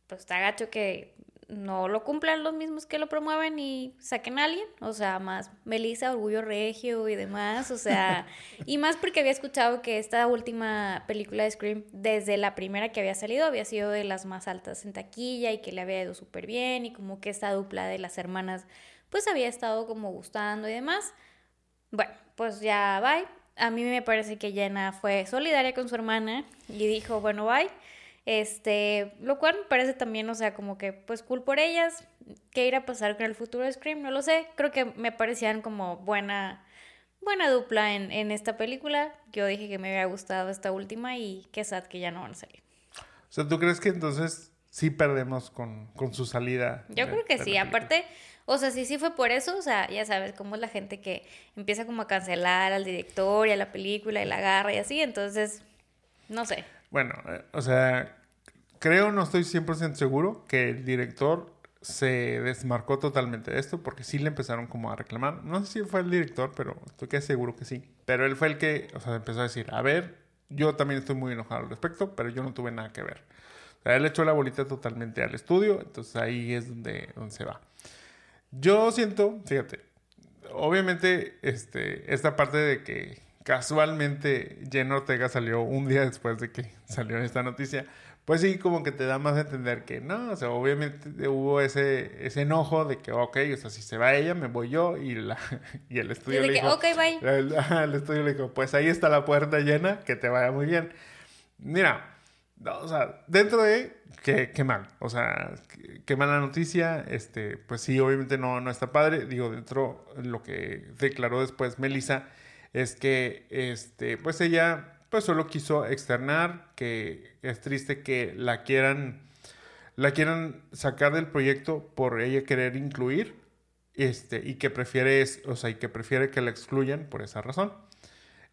Speaker 2: pues está gacho que no lo cumplan los mismos que lo promueven y saquen a alguien, o sea, más Melissa, Orgullo Regio y demás, o sea, y más porque había escuchado que esta última película de Scream, desde la primera que había salido, había sido de las más altas en taquilla y que le había ido súper bien y como que esta dupla de las hermanas, pues había estado como gustando y demás. Bueno, pues ya bye. A mí me parece que Jenna fue solidaria con su hermana y dijo, bueno, bye. Este, lo cual me parece también, o sea, como que pues cool por ellas. ¿Qué irá a pasar con el futuro de Scream? No lo sé. Creo que me parecían como buena, buena dupla en, en esta película. Yo dije que me había gustado esta última y qué sad que ya no van a salir.
Speaker 1: O sea, ¿tú crees que entonces sí perdemos con, con su salida?
Speaker 2: Yo creo que sí. Aparte, o sea, sí, sí fue por eso. O sea, ya sabes cómo es la gente que empieza como a cancelar al director y a la película y la agarra y así. Entonces, no sé.
Speaker 1: Bueno, eh, o sea, creo, no estoy 100% seguro, que el director se desmarcó totalmente de esto porque sí le empezaron como a reclamar. No sé si fue el director, pero estoy casi seguro que sí. Pero él fue el que, o sea, empezó a decir, a ver, yo también estoy muy enojado al respecto, pero yo no tuve nada que ver. O sea, él echó la bolita totalmente al estudio, entonces ahí es donde, donde se va. Yo siento, fíjate, obviamente este, esta parte de que casualmente Jenna Ortega salió un día después de que salió esta noticia, pues sí, como que te da más a entender que no, o sea, obviamente hubo ese, ese enojo de que, ok, o sea, si se va ella, me voy yo, y, la, y el estudio le dijo...
Speaker 2: ok, bye.
Speaker 1: El, estudio le dijo, pues ahí está la puerta llena, que te vaya muy bien. Mira, o sea, dentro de que, que mal, o sea, qué mala noticia, este, pues sí, obviamente no, no está padre, digo, dentro lo que declaró después Melissa es que, este, pues ella, pues solo quiso externar que es triste que la quieran, la quieran sacar del proyecto por ella querer incluir, este, y que prefiere, o sea, y que prefiere que la excluyan por esa razón.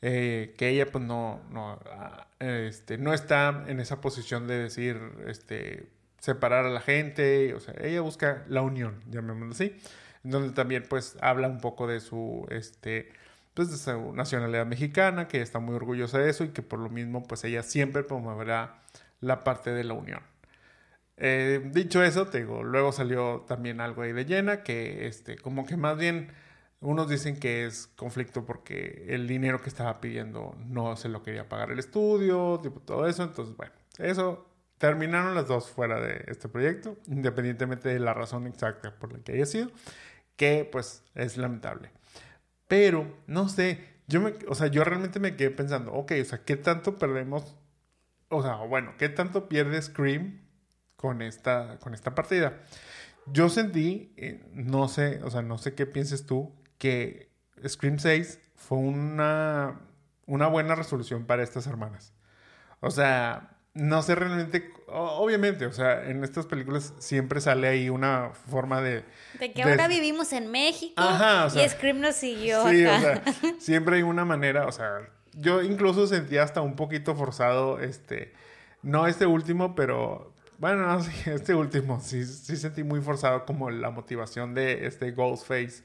Speaker 1: Eh, que ella pues no, no, ah, este, no está en esa posición de decir, este, separar a la gente, o sea, ella busca la unión, llamémoslo así, donde también pues habla un poco de su, este, pues de su nacionalidad mexicana, que está muy orgullosa de eso y que por lo mismo pues ella siempre promoverá la parte de la unión. Eh, dicho eso, te digo, luego salió también algo ahí de llena, que este, como que más bien unos dicen que es conflicto porque el dinero que estaba pidiendo no se lo quería pagar el estudio, tipo todo eso, entonces bueno, eso terminaron las dos fuera de este proyecto, independientemente de la razón exacta por la que haya sido, que pues es lamentable. Pero, no sé, yo me, o sea, yo realmente me quedé pensando, ok, o sea, ¿qué tanto perdemos? O sea, bueno, ¿qué tanto pierde Scream con esta, con esta partida? Yo sentí, eh, no sé, o sea, no sé qué pienses tú, que Scream 6 fue una, una buena resolución para estas hermanas. O sea, no sé realmente, obviamente, o sea, en estas películas siempre sale ahí una forma de...
Speaker 2: De que ahora vivimos en México Ajá, y Scream nos siguió
Speaker 1: sí, O sea, siempre hay una manera, o sea, yo incluso sentía hasta un poquito forzado, este, no este último, pero bueno, no, sí, este último, sí, sí sentí muy forzado como la motivación de este Ghostface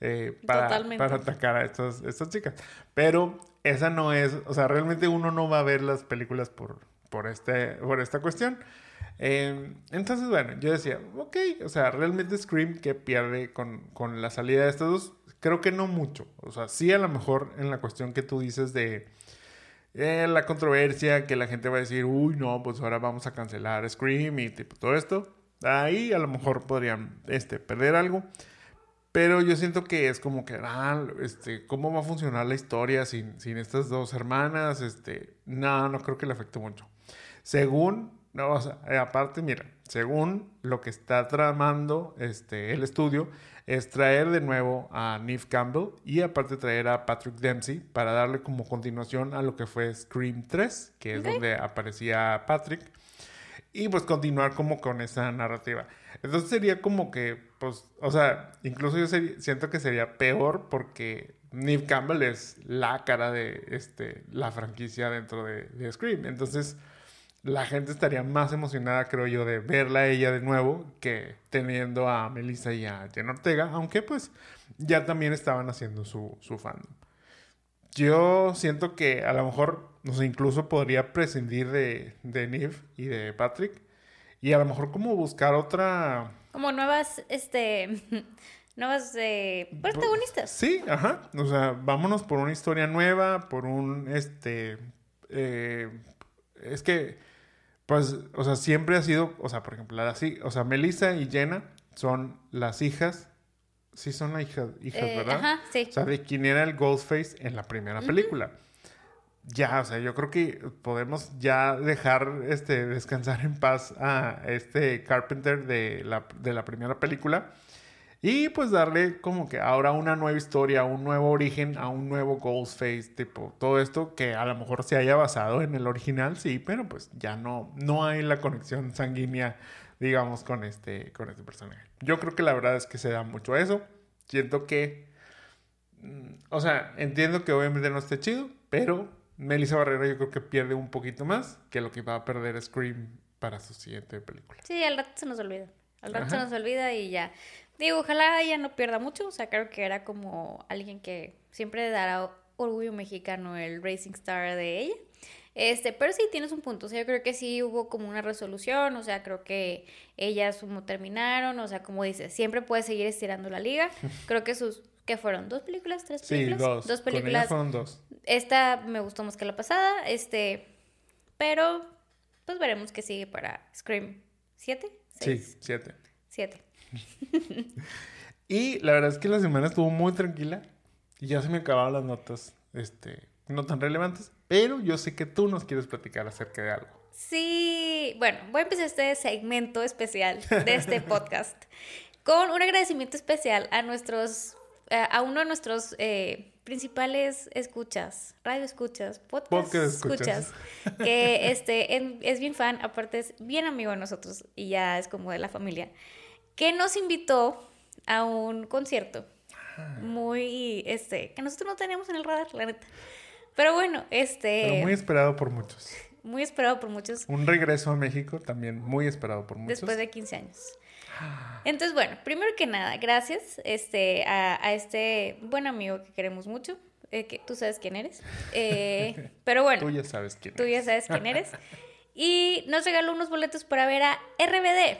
Speaker 1: eh, para, para atacar a estas, estas chicas. Pero esa no es, o sea, realmente uno no va a ver las películas por por, este, por esta cuestión. Em, entonces, bueno, yo decía, ok, o sea, realmente Scream que pierde con, con, la salida de estos dos, creo que no mucho. O sea, sí a lo mejor en la cuestión que tú dices de eh, la controversia, que la gente va a decir, uy, no, pues ahora vamos a cancelar Scream y todo esto. Ahí a lo mejor podrían este, perder algo. Pero yo siento que es como que, ah, este, ¿cómo va a funcionar la historia sin, sin estas dos hermanas? Este, no, no creo que le afecte mucho. Según, no, o sea, eh, aparte, mira, según lo que está tramando este, el estudio, es traer de nuevo a Neve Campbell y aparte traer a Patrick Dempsey para darle como continuación a lo que fue Scream 3, que es donde aparecía Patrick, y pues continuar como con esa narrativa. Entonces sería como que, pues, o sea, incluso yo siento que sería peor porque Neve Campbell es la cara de este, la franquicia dentro de, de Scream. Entonces la gente estaría más emocionada, creo yo, de verla a ella de nuevo que teniendo a Melissa y a Jen Ortega, aunque pues ya también estaban haciendo su, su fandom. Yo siento que a lo mejor, no sé, incluso podría prescindir de, de Neve y de Patrick y a lo mejor como buscar otra...
Speaker 2: Como nuevas, este... nuevas eh, protagonistas.
Speaker 1: Sí, ajá. O sea, vámonos por una historia nueva, por un, este... Eh, es que pues, o sea, siempre ha sido, o sea, por ejemplo, así, o sea, Melissa y Jenna son las hijas, sí son las hijas, hijas eh, ¿verdad? Ajá, sí. O sea, de quién era el Ghostface en la primera película. Ya, o sea, yo creo que podemos ya dejar este descansar en paz a este Carpenter de la, de la primera película y pues darle como que ahora una nueva historia, un nuevo origen, a un nuevo Ghostface, tipo todo esto que a lo mejor se haya basado en el original, sí, pero pues ya no, no hay la conexión sanguínea, digamos, con este, con este personaje. Yo creo que la verdad es que se da mucho a eso. Siento que, mm, o sea, entiendo que obviamente no esté chido, pero Melissa Barrera yo creo que pierde un poquito más que lo que va a perder Scream para su siguiente película.
Speaker 2: Sí, al rato se nos olvida. Al rato se nos olvida y ya. Digo, ojalá ella no pierda mucho. O sea, creo que era como alguien que siempre dará orgullo mexicano el Racing Star de ella. Este, pero sí tienes un punto. O sea, yo creo que sí hubo como una resolución. O sea, creo que ellas como terminaron. O sea, como dices, siempre puede seguir estirando la liga. Creo que sus. ¿Qué fueron? ¿Dos películas? ¿Tres películas?
Speaker 1: Sí, dos. Dos películas. fueron dos.
Speaker 2: Esta me gustó más que la pasada. Este. Pero. Pues veremos qué sigue para Scream. ¿Siete?
Speaker 1: Sí, siete.
Speaker 2: Siete.
Speaker 1: y la verdad es que la semana estuvo muy tranquila y ya se me acabaron las notas, este, no tan relevantes, pero yo sé que tú nos quieres platicar acerca de algo.
Speaker 2: Sí, bueno, voy a empezar este segmento especial de este podcast con un agradecimiento especial a nuestros, eh, a uno de nuestros eh, principales escuchas, radio escuchas, podcast, escuchas, que este, es bien fan, aparte es bien amigo de nosotros y ya es como de la familia que nos invitó a un concierto muy, este, que nosotros no teníamos en el radar, la neta. Pero bueno, este...
Speaker 1: Pero muy esperado por muchos.
Speaker 2: Muy esperado por muchos.
Speaker 1: Un regreso a México también muy esperado por muchos.
Speaker 2: Después de 15 años. Entonces, bueno, primero que nada, gracias este, a, este buen amigo que queremos mucho. Eh, que tú sabes quién eres. Eh, pero bueno.
Speaker 1: tú ya sabes quién
Speaker 2: eres. Tú ya sabes quién eres. Y nos regaló unos boletos para ver a RBD.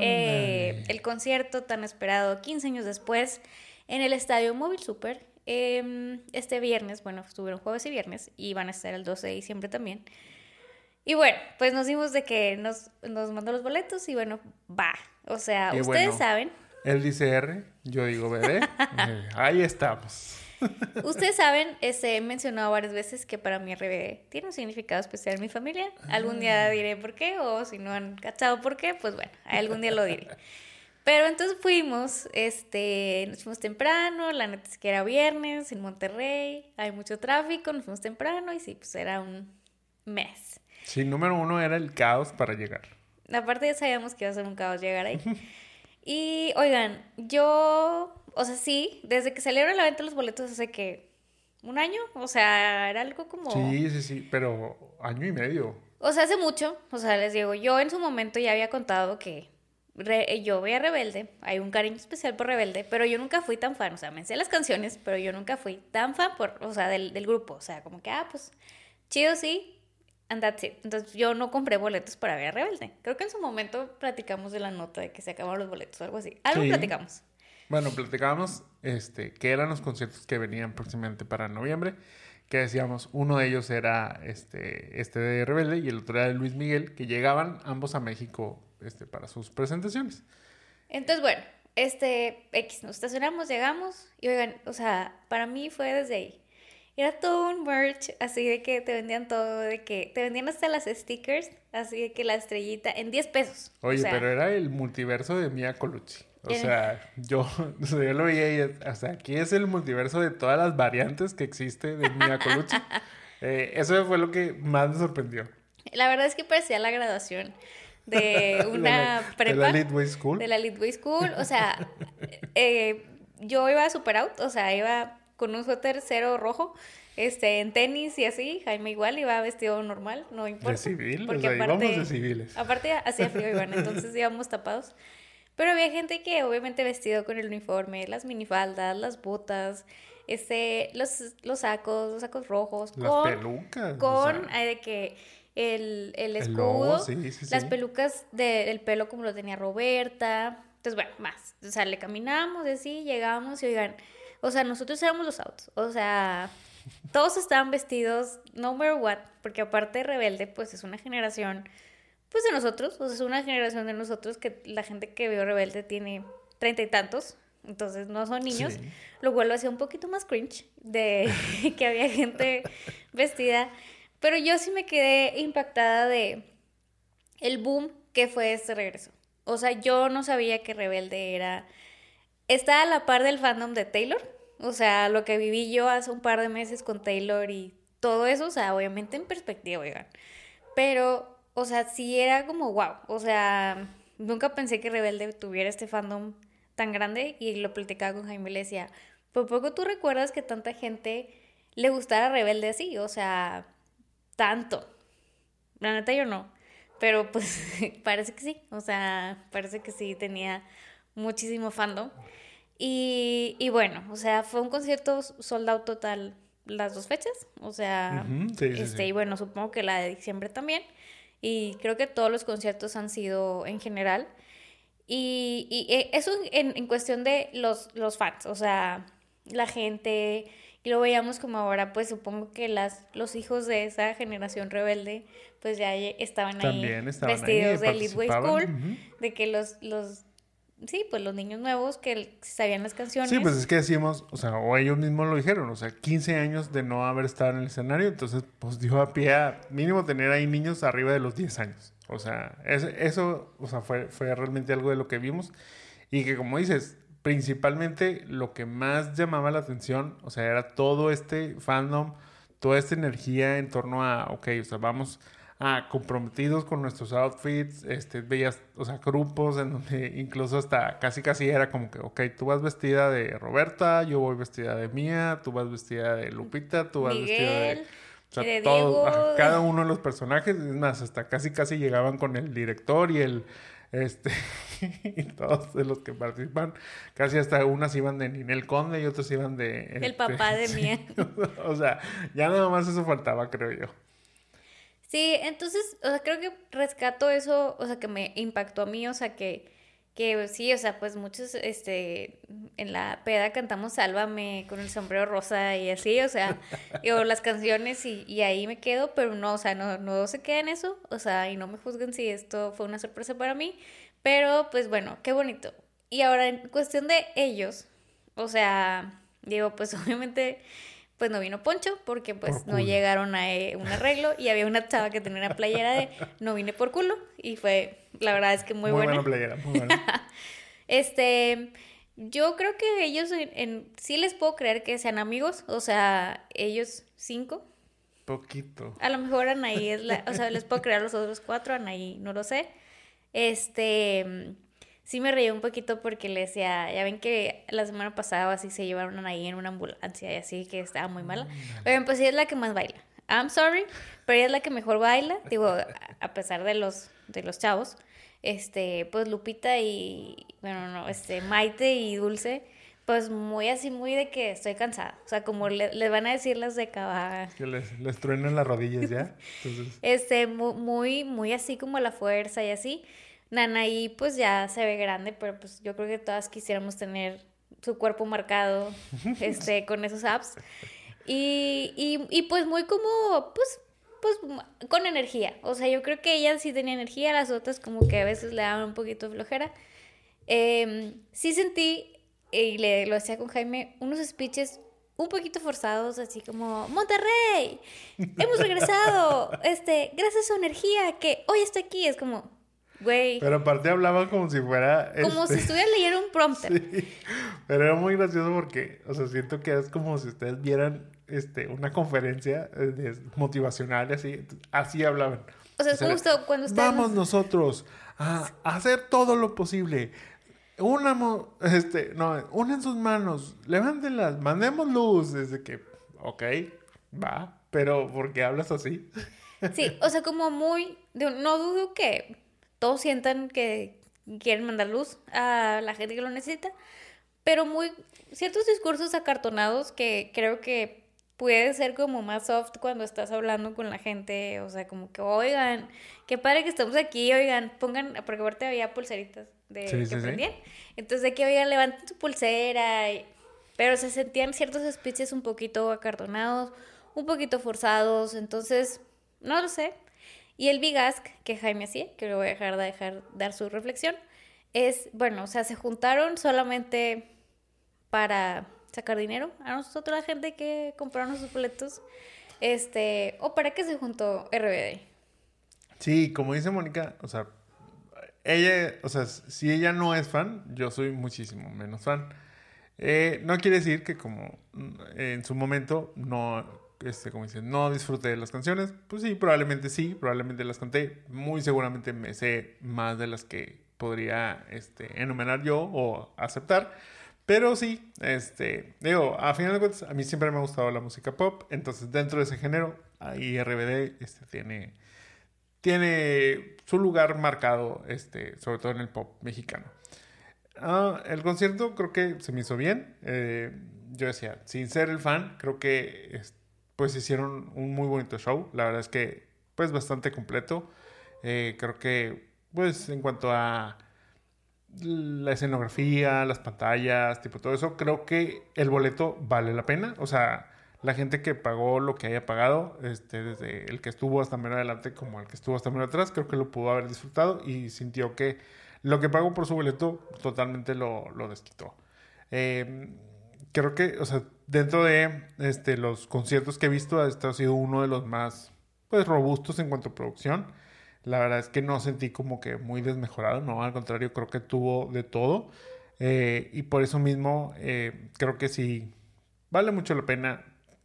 Speaker 2: Eh, el concierto tan esperado 15 años después en el Estadio Móvil Super. Em, este viernes, bueno, estuvieron jueves y viernes y van a estar el 12 de diciembre también. Y bueno, pues nos dimos de que nos, nos mandó los boletos y bueno, va. O sea, ustedes saben.
Speaker 1: Él dice R, yo digo bebé. Eh, ahí estamos.
Speaker 2: Ustedes saben, este, he mencionado varias veces que para mí RBD tiene un significado especial en mi familia. Algún día ah. diré por qué, o si no han cachado por qué, pues bueno, algún día lo diré. Pero entonces fuimos, este, nos fuimos temprano, la neta es que era viernes en Monterrey, hay mucho tráfico, nos fuimos temprano y sí, pues era un mes.
Speaker 1: Sí, número uno era el caos para llegar.
Speaker 2: Aparte ya sabíamos que iba a ser un caos llegar ahí. y oigan, yo, o sea, sí, desde que salieron a la venta los boletos hace que un año, o sea, era algo como...
Speaker 1: Sí, sí, sí, pero año y medio.
Speaker 2: O sea, hace mucho, o sea, les digo, yo en su momento ya había contado que yo veía Rebelde, hay un cariño especial por Rebelde, pero yo nunca fui tan fan, o sea, me sé las canciones, pero yo nunca fui tan fan por, o sea, del, del grupo, o sea, como que, ah, pues, chido sí, and that's it. Entonces yo no compré boletos para ver a Rebelde. Creo que en su momento platicamos de la nota de que se acabaron los boletos o algo así. Algo platicamos.
Speaker 1: Bueno, platicábamos este, que eran los conciertos que venían próximamente para noviembre, que decíamos, uno de ellos era este, este de Rebelde y el otro era de Luis Miguel, que llegaban ambos a México este, para sus presentaciones.
Speaker 2: Entonces, bueno, este X, nos estacionamos, llegamos y oigan, o sea, para mí fue desde ahí. Era todo un merch, así de que te vendían todo, de que te vendían hasta las stickers, así de que la estrellita en 10 pesos.
Speaker 1: Oye, pero era el multiverso de Mia Colucci. O sea, yo, yo lo veía y, o sea, aquí es el multiverso de todas las variantes que existe de Mia Colucci. Eh, eso fue lo que más me sorprendió.
Speaker 2: La verdad es que parecía la graduación de una prepa.
Speaker 1: De la Leadway School.
Speaker 2: De la Leadway School. O sea, eh, yo iba super out, o sea, iba con un suéter cero rojo, este, en tenis y así. Jaime igual iba vestido normal, no importa.
Speaker 1: De civil, porque o sea, aparte, íbamos de civiles.
Speaker 2: Aparte hacía frío, Iván, entonces íbamos tapados. Pero había gente que obviamente vestido con el uniforme, las minifaldas, las botas, este, los, los sacos, los sacos rojos.
Speaker 1: Las con, pelucas.
Speaker 2: Con de que el, el escudo, las pelucas del pelo como lo tenía Roberta. Entonces, bueno, más. O sea, le caminamos y así, llegamos y oigan, o sea, nosotros éramos los autos. O sea, todos estaban vestidos no matter what, porque aparte Rebelde, pues es una generación, pues de nosotros, o sea, es una generación de nosotros que la gente que vio Rebelde tiene treinta y tantos, entonces no son niños, lo cual lo hacía un poquito más cringe de que había gente vestida pero yo sí me quedé impactada de el boom que fue este regreso. O sea, yo no sabía que Rebelde era... Está a la par del fandom de Taylor. O sea, lo que viví yo hace un par de meses con Taylor y todo eso, o sea, obviamente en perspectiva, oigan. Pero, o sea, sí era como wow. O sea, nunca pensé que Rebelde tuviera este fandom tan grande y lo platicaba con Jaime y le decía, ¿por poco tú recuerdas que tanta gente le gustara Rebelde así? O sea, tanto. La neta yo no. Pero pues parece que sí. O sea, parece que sí tenía muchísimo fandom. Y, y bueno, o sea, fue un concierto soldado total las dos fechas. O sea, este, y bueno, supongo que la de diciembre también. Y creo que todos los conciertos han sido en general. Y, y eh, eso en, en cuestión de los, los fans, o sea, la gente, y lo veíamos como ahora, pues supongo que las, los hijos de esa generación rebelde, pues ya estaban ahí vestidos de Leadway School, de que los, los, sí, pues los niños nuevos que sabían las canciones.
Speaker 1: Sí, pues es que decimos, o sea, o ellos mismos lo dijeron, o sea, 15 años de no haber estado en el escenario, entonces pues dio a pie a mínimo tener ahí niños arriba de los 10 años. O sea, eso, o sea, fue, fue realmente algo de lo que vimos y que como dices, principalmente lo que más llamaba la atención, o sea, era todo este fandom, toda esta energía en torno a, ok, o sea, vamos a comprometidos con nuestros outfits, este, veías, o sea, grupos en donde incluso hasta casi casi era como que, ok, tú vas vestida de Roberta, yo voy vestida de Mía, tú vas vestida de Lupita, tú vas vestida de... O sea, todo, cada uno de los personajes, es más, hasta casi casi llegaban con el director y el este, y todos de los que participan, casi hasta unas iban de Ninel Conde y otros iban de...
Speaker 2: El este, papá de Mía.
Speaker 1: o sea, ya nada más eso faltaba, creo yo.
Speaker 2: Sí, entonces, o sea, creo que rescato eso, o sea, que me impactó a mí, o sea, que que sí, o sea, pues muchos, este, en la peda cantamos Sálvame con el sombrero rosa y así, o sea, yo las canciones y, y, ahí me quedo, pero no, o sea, no, no se queda en eso, o sea, y no me juzguen si esto fue una sorpresa para mí, pero pues bueno, qué bonito. Y ahora, en cuestión de ellos, o sea, digo, pues obviamente pues no vino Poncho porque pues no llegaron a eh, un arreglo y había una chava que tenía una playera de no vine por culo y fue la verdad es que muy, muy buena.
Speaker 1: playera, muy buena.
Speaker 2: Este, yo creo que ellos en, sí les puedo creer que sean amigos, o sea, ellos cinco.
Speaker 1: Poquito.
Speaker 2: A lo mejor Anaí es la, o sea, les puedo creer a los otros cuatro, Anaí no lo sé. Este, sí me reí un poquito porque le decía, ya ven que la semana pasada así se llevaron a Anaí en una ambulancia y así que estaba muy mala. Oigan, pues ella es la que más baila. I'm sorry, pero ella es la que mejor baila, digo, a pesar de los, de los chavos. Este, pues Lupita y, bueno, no, este, Maite y Dulce, pues muy así, muy de que estoy cansada. O sea, como le, van a decir las de cabal.
Speaker 1: Que les, les truenan las rodillas ya.
Speaker 2: Este, muy, muy así como la fuerza y así. Nanaí pues ya se ve grande, pero pues yo creo que todas quisiéramos tener su cuerpo marcado este, con esos apps. Y, y, y pues muy como, pues, pues con energía. O sea, yo creo que ella sí tenía energía, las otras como que a veces le daban un poquito flojera. Eh, sí sentí, y le, lo hacía con Jaime, unos speeches un poquito forzados, así como, Monterrey, hemos regresado, este, gracias a su energía, que hoy está aquí, es como, güey.
Speaker 1: Pero aparte hablaba como si fuera...
Speaker 2: Como si este, estuviera leyendo un prompter.
Speaker 1: Sí, pero era muy gracioso porque, o sea, siento que es como si ustedes vieran este, una conferencia eh, motivacional así, así hablaban.
Speaker 2: O sea, es justo cuando ustedes...
Speaker 1: Vamos nosotros a hacer todo lo posible. Una, este, no, unen sus manos, levántenlas, mandemos luz. Desde que, ok, va, pero ¿por qué hablas así?
Speaker 2: Sí, o sea, como muy, no dudo que todos sientan que quieren mandar luz a la gente que lo necesita, pero muy, ciertos discursos acartonados que creo que puede ser como más soft cuando estás hablando con la gente, o sea, como que, oigan, qué padre que estamos aquí, oigan, pongan, porque aparte había pulseritas de que sí, Entonces, de que, oigan, levanten su pulsera, pero se sentían ciertos speeches un poquito acartonados, un poquito forzados, entonces, no lo sé. Y el Big Ask que Jaime hacía, que lo voy a dejar de dejar dar su reflexión, es, bueno, o sea, se juntaron solamente para sacar dinero a nosotros, la gente que compraron sus boletos. Este, o para qué se juntó RBD.
Speaker 1: Sí, como dice Mónica, o sea, ella, o sea, si ella no es fan, yo soy muchísimo menos fan. Eh, no quiere decir que como en su momento no, este, como dicen, no disfruté de las canciones. Pues sí, probablemente sí, probablemente las canté. Muy seguramente me sé más de las que podría este, enumerar yo o aceptar. Pero sí, este, digo, a final de cuentas, a mí siempre me ha gustado la música pop, entonces dentro de ese género, ahí RBD este, tiene, tiene su lugar marcado, este, sobre todo en el pop mexicano. Ah, el concierto creo que se me hizo bien. Eh, yo decía, sin ser el fan, creo que pues hicieron un muy bonito show. La verdad es que, pues bastante completo. Eh, creo que, pues en cuanto a la escenografía, las pantallas, tipo todo eso, creo que el boleto vale la pena. O sea, la gente que pagó lo que haya pagado, este, desde el que estuvo hasta menos adelante como el que estuvo hasta menos atrás, creo que lo pudo haber disfrutado y sintió que lo que pagó por su boleto totalmente lo, lo desquitó. Em, creo que, o sea, dentro de este, los conciertos que he visto, este ha sido uno de los más pues, robustos en cuanto a producción. La verdad es que no sentí como que muy desmejorado, no, al contrario, creo que tuvo de todo. Eh, y por eso mismo eh, creo que sí vale mucho la pena.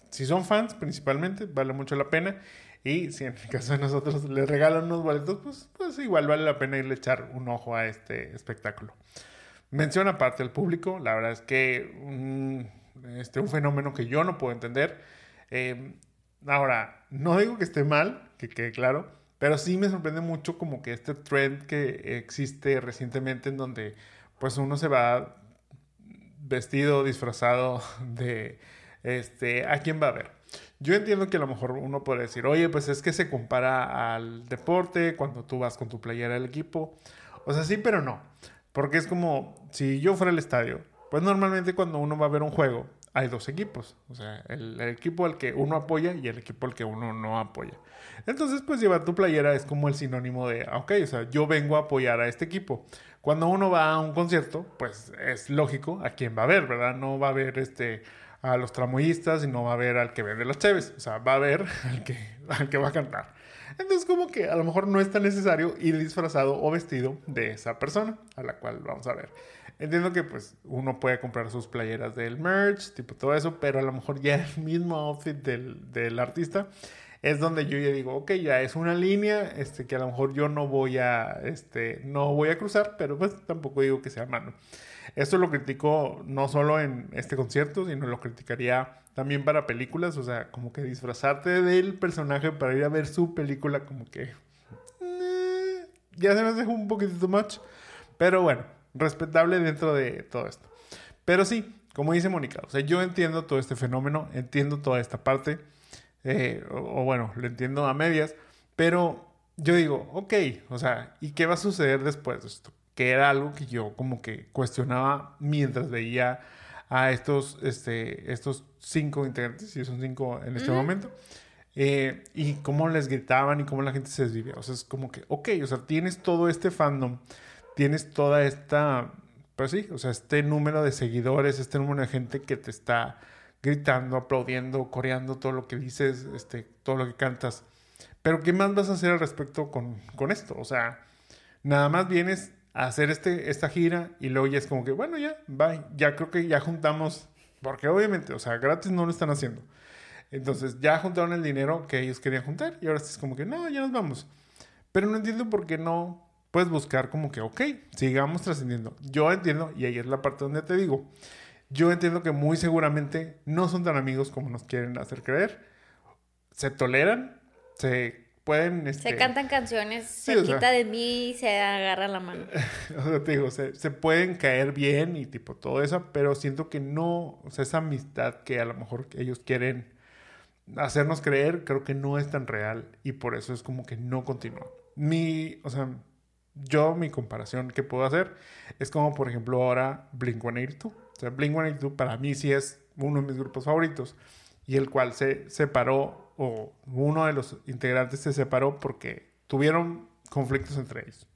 Speaker 1: Si son fans principalmente, vale mucho la pena. Y si en el caso de nosotros les regalan unos boletos, pues, pues igual vale la pena irle a echar un ojo a este espectáculo. Mención aparte al público, la verdad es que un, este, un fenómeno que yo no puedo entender. Eh, ahora, no digo que esté mal, que quede claro, pero sí me sorprende mucho como que este trend que existe recientemente en donde pues uno se va vestido, disfrazado de este, a quién va a ver. Yo entiendo que a lo mejor uno puede decir, oye, pues es que se compara al deporte cuando tú vas con tu playera del equipo. O sea, sí, pero no. Porque es como si yo fuera al estadio, pues normalmente cuando uno va a ver un juego, hay dos equipos. O sea, el, equipo al que uno apoya y el equipo al que uno no apoya. Entonces, pues llevar tu playera es como el sinónimo de, ah, ok, o sea, yo vengo a apoyar a este equipo. Cuando uno va a un concierto, pues es lógico a quién va a ver, ¿verdad? No va a ver este a los tramoyistas y no va a ver al que vende las cheves. O sea, va a ver al que, al que va a cantar. Entonces, como que a lo mejor no es tan necesario ir disfrazado o vestido de esa persona a la cual vamos a ver. Entiendo que pues uno puede comprar sus playeras del merch, tipo todo eso, pero a lo mejor ya el mismo outfit del, del artista es donde yo ya digo, ok, ya es una línea este, que a lo mejor yo no voy a, este, no voy a cruzar, pero pues tampoco digo que sea malo. Esto lo critico no solo en este concierto, sino lo criticaría también para películas, o sea, como que disfrazarte del personaje para ir a ver su película, como que eh, ya se me hace un poquito too much, pero bueno, respetable dentro de todo esto. Pero sí, como dice Mónica, o sea, yo entiendo todo este fenómeno, entiendo toda esta parte eh, o, bueno, lo entiendo a medias, pero yo digo, ok, o sea, ¿y qué va a suceder después de esto? Que era algo que yo como que cuestionaba mientras veía a estos, este, estos cinco integrantes, si son cinco en este momento, eh, y cómo les gritaban y cómo la gente se desvivía. O sea, es como que, ok, o sea, tienes todo este fandom, tienes toda esta, pues sí, o sea, este número de seguidores, este número de gente que te está gritando, aplaudiendo, coreando todo lo que dices, este, todo lo que cantas. Pero ¿qué más vas a hacer al respecto con, con esto? O sea, nada más vienes a hacer este, esta gira y luego ya es como que, bueno, ya, bye, ya creo que ya juntamos, porque obviamente, o sea, gratis no lo están haciendo. Entonces ya juntaron el dinero que ellos querían juntar y ahora es como que, no, ya nos vamos. Pero no entiendo por qué no puedes buscar como que, ok, sigamos trascendiendo. Yo entiendo, y ahí es la parte donde te digo, yo entiendo que muy seguramente no son tan amigos como nos quieren hacer creer. Se toleran, se pueden...
Speaker 2: Este... Se cantan canciones, se quita de mí y se agarra la mano.
Speaker 1: o sea, te digo, se, se, pueden caer bien y tipo todo eso, pero siento que no, o sea, esa amistad que a lo mejor ellos quieren hacernos creer, creo que no es tan real y por eso es como que no continúa. Mi, o sea, yo mi comparación que puedo hacer es como por ejemplo ahora Blink-182 sea, Blink-182 para mí sí es uno de mis grupos favoritos y el cual se separó o uno de los integrantes se separó porque tuvieron conflictos entre ellos.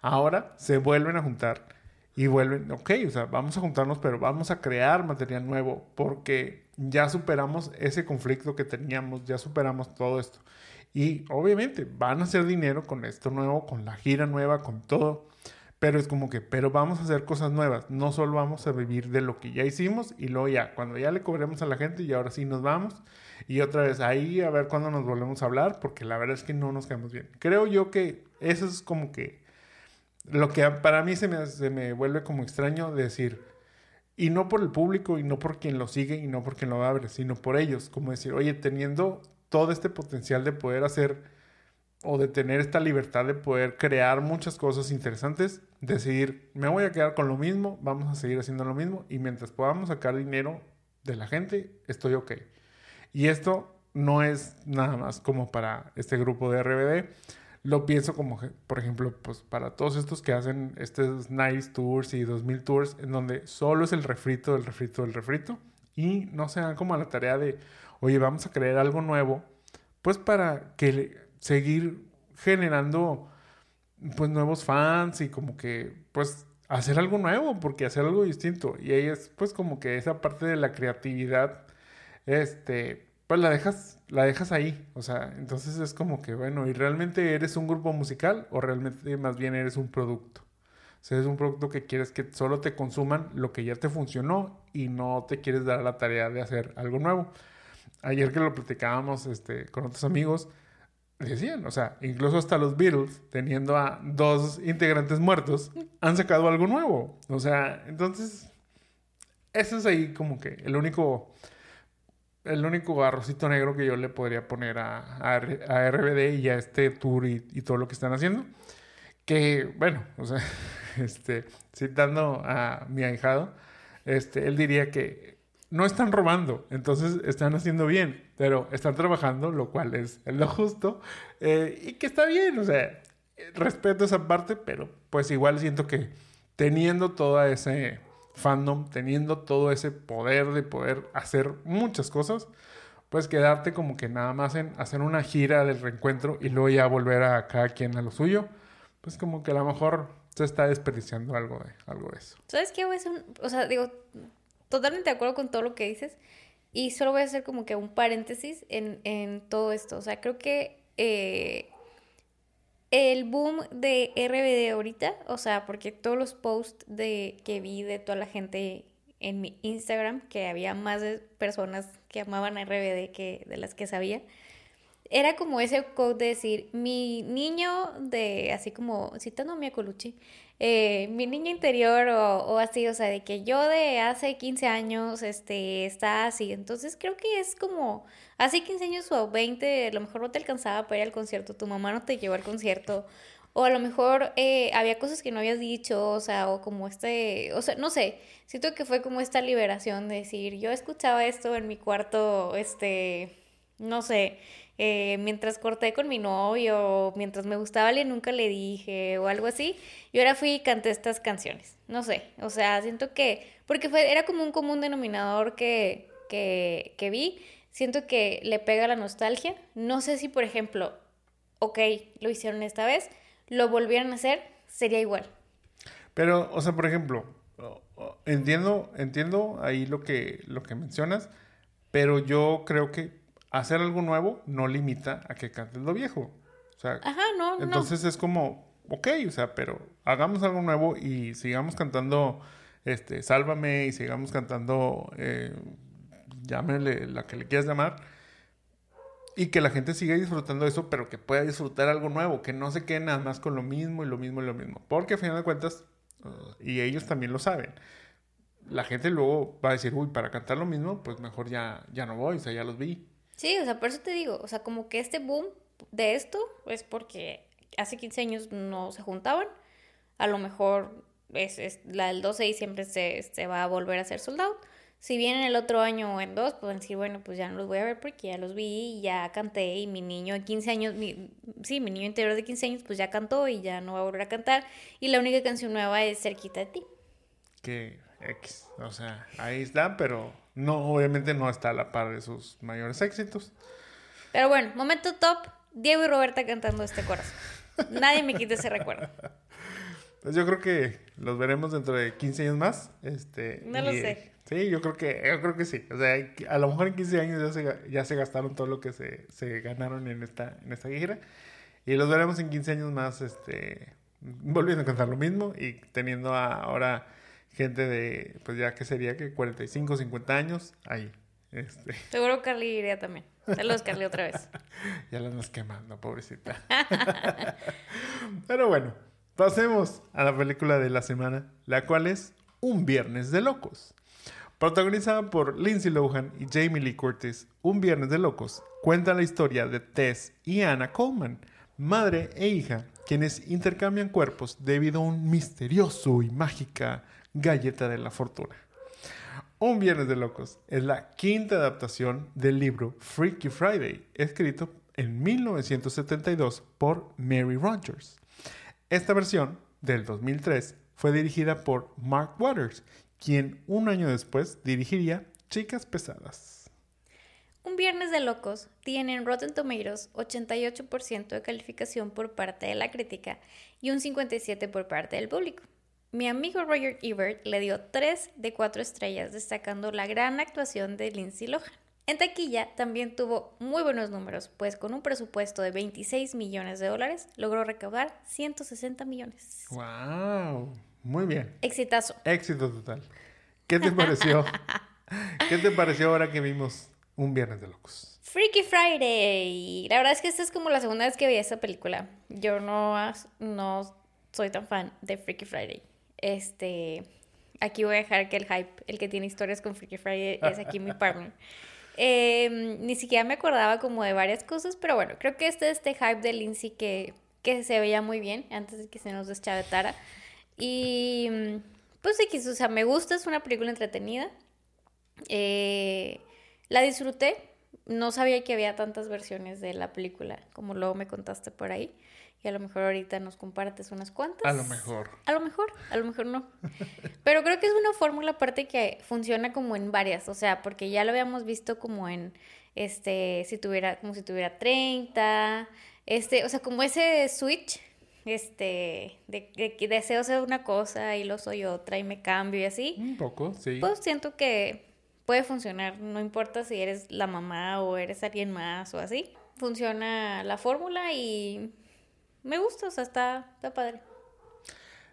Speaker 1: Ahora se vuelven a juntar y vuelven, ok, o sea, vamos a juntarnos, pero vamos a crear material nuevo porque ya superamos ese conflicto que teníamos, ya superamos todo esto. Y obviamente van a hacer dinero con esto nuevo, con la gira nueva, con todo. Pero es como que, pero vamos a hacer cosas nuevas. No solo vamos a vivir de lo que ya hicimos y luego ya, cuando ya le cobremos a la gente y ahora sí nos vamos. Y otra vez ahí a ver cuándo nos volvemos a hablar, porque la verdad es que no nos quedamos bien. Creo yo que eso es como que lo que para mí se me, se me vuelve como extraño decir, y no por el público, y no por quien lo sigue, y no por quien lo abre, sino por ellos. Como decir, oye, teniendo todo este potencial de poder hacer o de tener esta libertad de poder crear muchas cosas interesantes, decidir, me voy a quedar con lo mismo, vamos a seguir haciendo lo mismo y mientras podamos sacar dinero de la gente, estoy ok. Y esto no es nada más como para este grupo de RBD, lo pienso como, por ejemplo, pues para todos estos que hacen estos Nice Tours y 2000 Tours, en donde solo es el refrito del refrito del refrito y no se dan como a la tarea de, oye, vamos a crear algo nuevo, pues para que seguir generando pues nuevos fans y como que pues hacer algo nuevo, porque hacer algo distinto. Y ahí es pues como que esa parte de la creatividad, este, pues la dejas, la dejas ahí. O sea, entonces es como que, bueno, ¿y realmente eres un grupo musical o realmente más bien eres un producto? O sea, es un producto que quieres que solo te consuman lo que ya te funcionó y no te quieres dar la tarea de hacer algo nuevo. Ayer que lo platicábamos este, con otros amigos, decían, o sea, incluso hasta los Beatles, teniendo a dos integrantes muertos, han sacado algo nuevo. O sea, entonces, ese es ahí como que el único, el único arrocito negro que yo le podría poner a, a, RBD y a este tour y, y, todo lo que están haciendo. Que, bueno, o sea, este, citando a mi ahijado, este, él diría que no están robando, entonces están haciendo bien, pero están trabajando, lo cual es lo justo eh, y que está bien, o sea, respeto esa parte, pero pues igual siento que teniendo todo ese fandom, teniendo todo ese poder de poder hacer muchas cosas, pues quedarte como que nada más en hacer una gira del reencuentro y luego ya volver a cada quien a lo suyo, pues como que a lo mejor se está desperdiciando algo de, algo eso.
Speaker 2: ¿Sabes qué? o sea, digo, totalmente de acuerdo con todo lo que dices. Y solo voy a hacer como que un paréntesis en, en todo esto. O sea, creo que eh, el boom de RBD ahorita, o sea, porque todos los posts de que vi de toda la gente en mi Instagram, que había más personas que amaban a RBD que de las que sabía, era como ese quote de decir, mi niño de, así como citando a mi Colucci, eh, mi niño interior o, o, así, o sea, de que yo de hace 15 años, este, está así. Entonces creo que es como, hace 15 años o 20, a lo mejor no te alcanzaba para ir al concierto, tu mamá no te llevó al concierto, o a lo mejor eh, había cosas que no habías dicho, o sea, o como este, o sea, no sé, siento que fue como esta liberación de decir, yo escuchaba esto en mi cuarto, este, no sé, eh, mientras corté con mi novio, mientras me gustaba alguien nunca le dije o algo así, y ahora fui y canté estas canciones, no sé, o sea, siento que, porque fue, era como un común denominador que, que, que vi, siento que le pega la nostalgia, no sé si por ejemplo, ok, lo hicieron esta vez, lo volvieran a hacer, sería igual.
Speaker 1: Pero, o sea, por ejemplo, entiendo, entiendo ahí lo que, lo que mencionas, pero yo creo que hacer algo nuevo no limita a que cantes lo viejo. O sea,
Speaker 2: Ajá, no,
Speaker 1: entonces es como, ok, o sea, pero hagamos algo nuevo y sigamos cantando, este, Sálvame y sigamos cantando, eh, llámele la que le quieras llamar y que la gente siga disfrutando eso, pero que pueda disfrutar algo nuevo, que no se quede nada más con lo mismo y lo mismo y lo mismo. Porque a final de cuentas, y ellos también lo saben, la gente luego va a decir, uy, para cantar lo mismo, pues mejor ya, ya no voy, o sea, ya los vi.
Speaker 2: Sí, o sea, por eso te digo, o sea, como que este boom de esto es porque hace 15 años no se juntaban, a lo mejor es, es la del 12 de diciembre se, se va a volver a ser soldado si vienen el otro año o en dos, pueden decir, bueno, pues ya no los voy a ver porque ya los vi y ya canté y mi niño de 15 años, mi, sí, mi niño interior de 15 años, pues ya cantó y ya no va a volver a cantar. Y la única canción nueva es Cerquita de ti.
Speaker 1: Que X, o sea, ahí está, pero no, obviamente no está a la par de sus mayores éxitos.
Speaker 2: Pero bueno, momento top, Diego y Roberta cantando este corazón. Nadie me quita ese recuerdo.
Speaker 1: Pues yo creo que los veremos dentro de 15 años más. Este,
Speaker 2: no lo sé.
Speaker 1: Sí, yo creo que, yo creo que sí. O sea, a lo mejor en 15 años ya se, ya se gastaron todo lo que se, se ganaron en esta, en esta gira. Y los veremos en 15 años más, este, volviendo a cantar lo mismo y teniendo ahora gente de, pues ya que sería que 45, 50 años ahí. Este.
Speaker 2: Seguro Carly iría también. Saludos, Carly, otra vez.
Speaker 1: ya la nos quemando, pobrecita. Pero bueno, pasemos a la película de la semana, la cual es Un Viernes de Locos. Protagonizada por Lindsay Lohan y Jamie Lee Curtis, Un Viernes de Locos cuenta la historia de Tess y Anna Coleman, madre e hija, quienes intercambian cuerpos debido a un misterioso y mágica galleta de la fortuna. Un Viernes de Locos es la quinta adaptación del libro Freaky Friday, escrito en 1972 por Mary Rogers. Esta versión, del 2003, fue dirigida por Mark Waters quien un año después dirigiría Chicas Pesadas.
Speaker 2: Un Viernes de Locos tiene en Rotten Tomatoes 88% de calificación por parte de la crítica y un 57% por parte del público. Mi amigo Roger Ebert le dio 3 de 4 estrellas, destacando la gran actuación de Lindsay Lohan. En taquilla también tuvo muy buenos números, pues con un presupuesto de 26 millones de dólares logró recaudar 160 millones.
Speaker 1: ¡Wow! Muy bien.
Speaker 2: Exitazo.
Speaker 1: Éxito total. ¿Qué te pareció? ¿Qué te pareció ahora que vimos Un Viernes de Locos?
Speaker 2: Freaky Friday. La verdad es que esta es como la segunda vez que vi esta película. Yo no, no soy tan fan de Freaky Friday. Este, aquí voy a dejar que el hype, el que tiene historias con Freaky Friday, es aquí mi partner. Em, ni siquiera me acordaba como de varias cosas, pero bueno, creo que este este hype de Lindsay que, que se veía muy bien antes de que se nos deschavetara. Y pues sí, o sea, me gusta, es una película entretenida. Eh, la disfruté. No sabía que había tantas versiones de la película como luego me contaste por ahí. Y a lo mejor ahorita nos compartes unas cuantas.
Speaker 1: A lo mejor.
Speaker 2: A lo mejor, a lo mejor no. Pero creo que es una fórmula aparte que funciona como en varias. O sea, porque ya lo habíamos visto como en, este, si tuviera, como si tuviera 30. Este, o sea, como ese switch este, de, que deseo ser una cosa y lo soy otra y me cambio y así.
Speaker 1: Un poco, sí.
Speaker 2: Pues siento que puede funcionar, no importa si eres la mamá o eres alguien más o así. Funciona la fórmula y me gusta, o sea, está, está padre.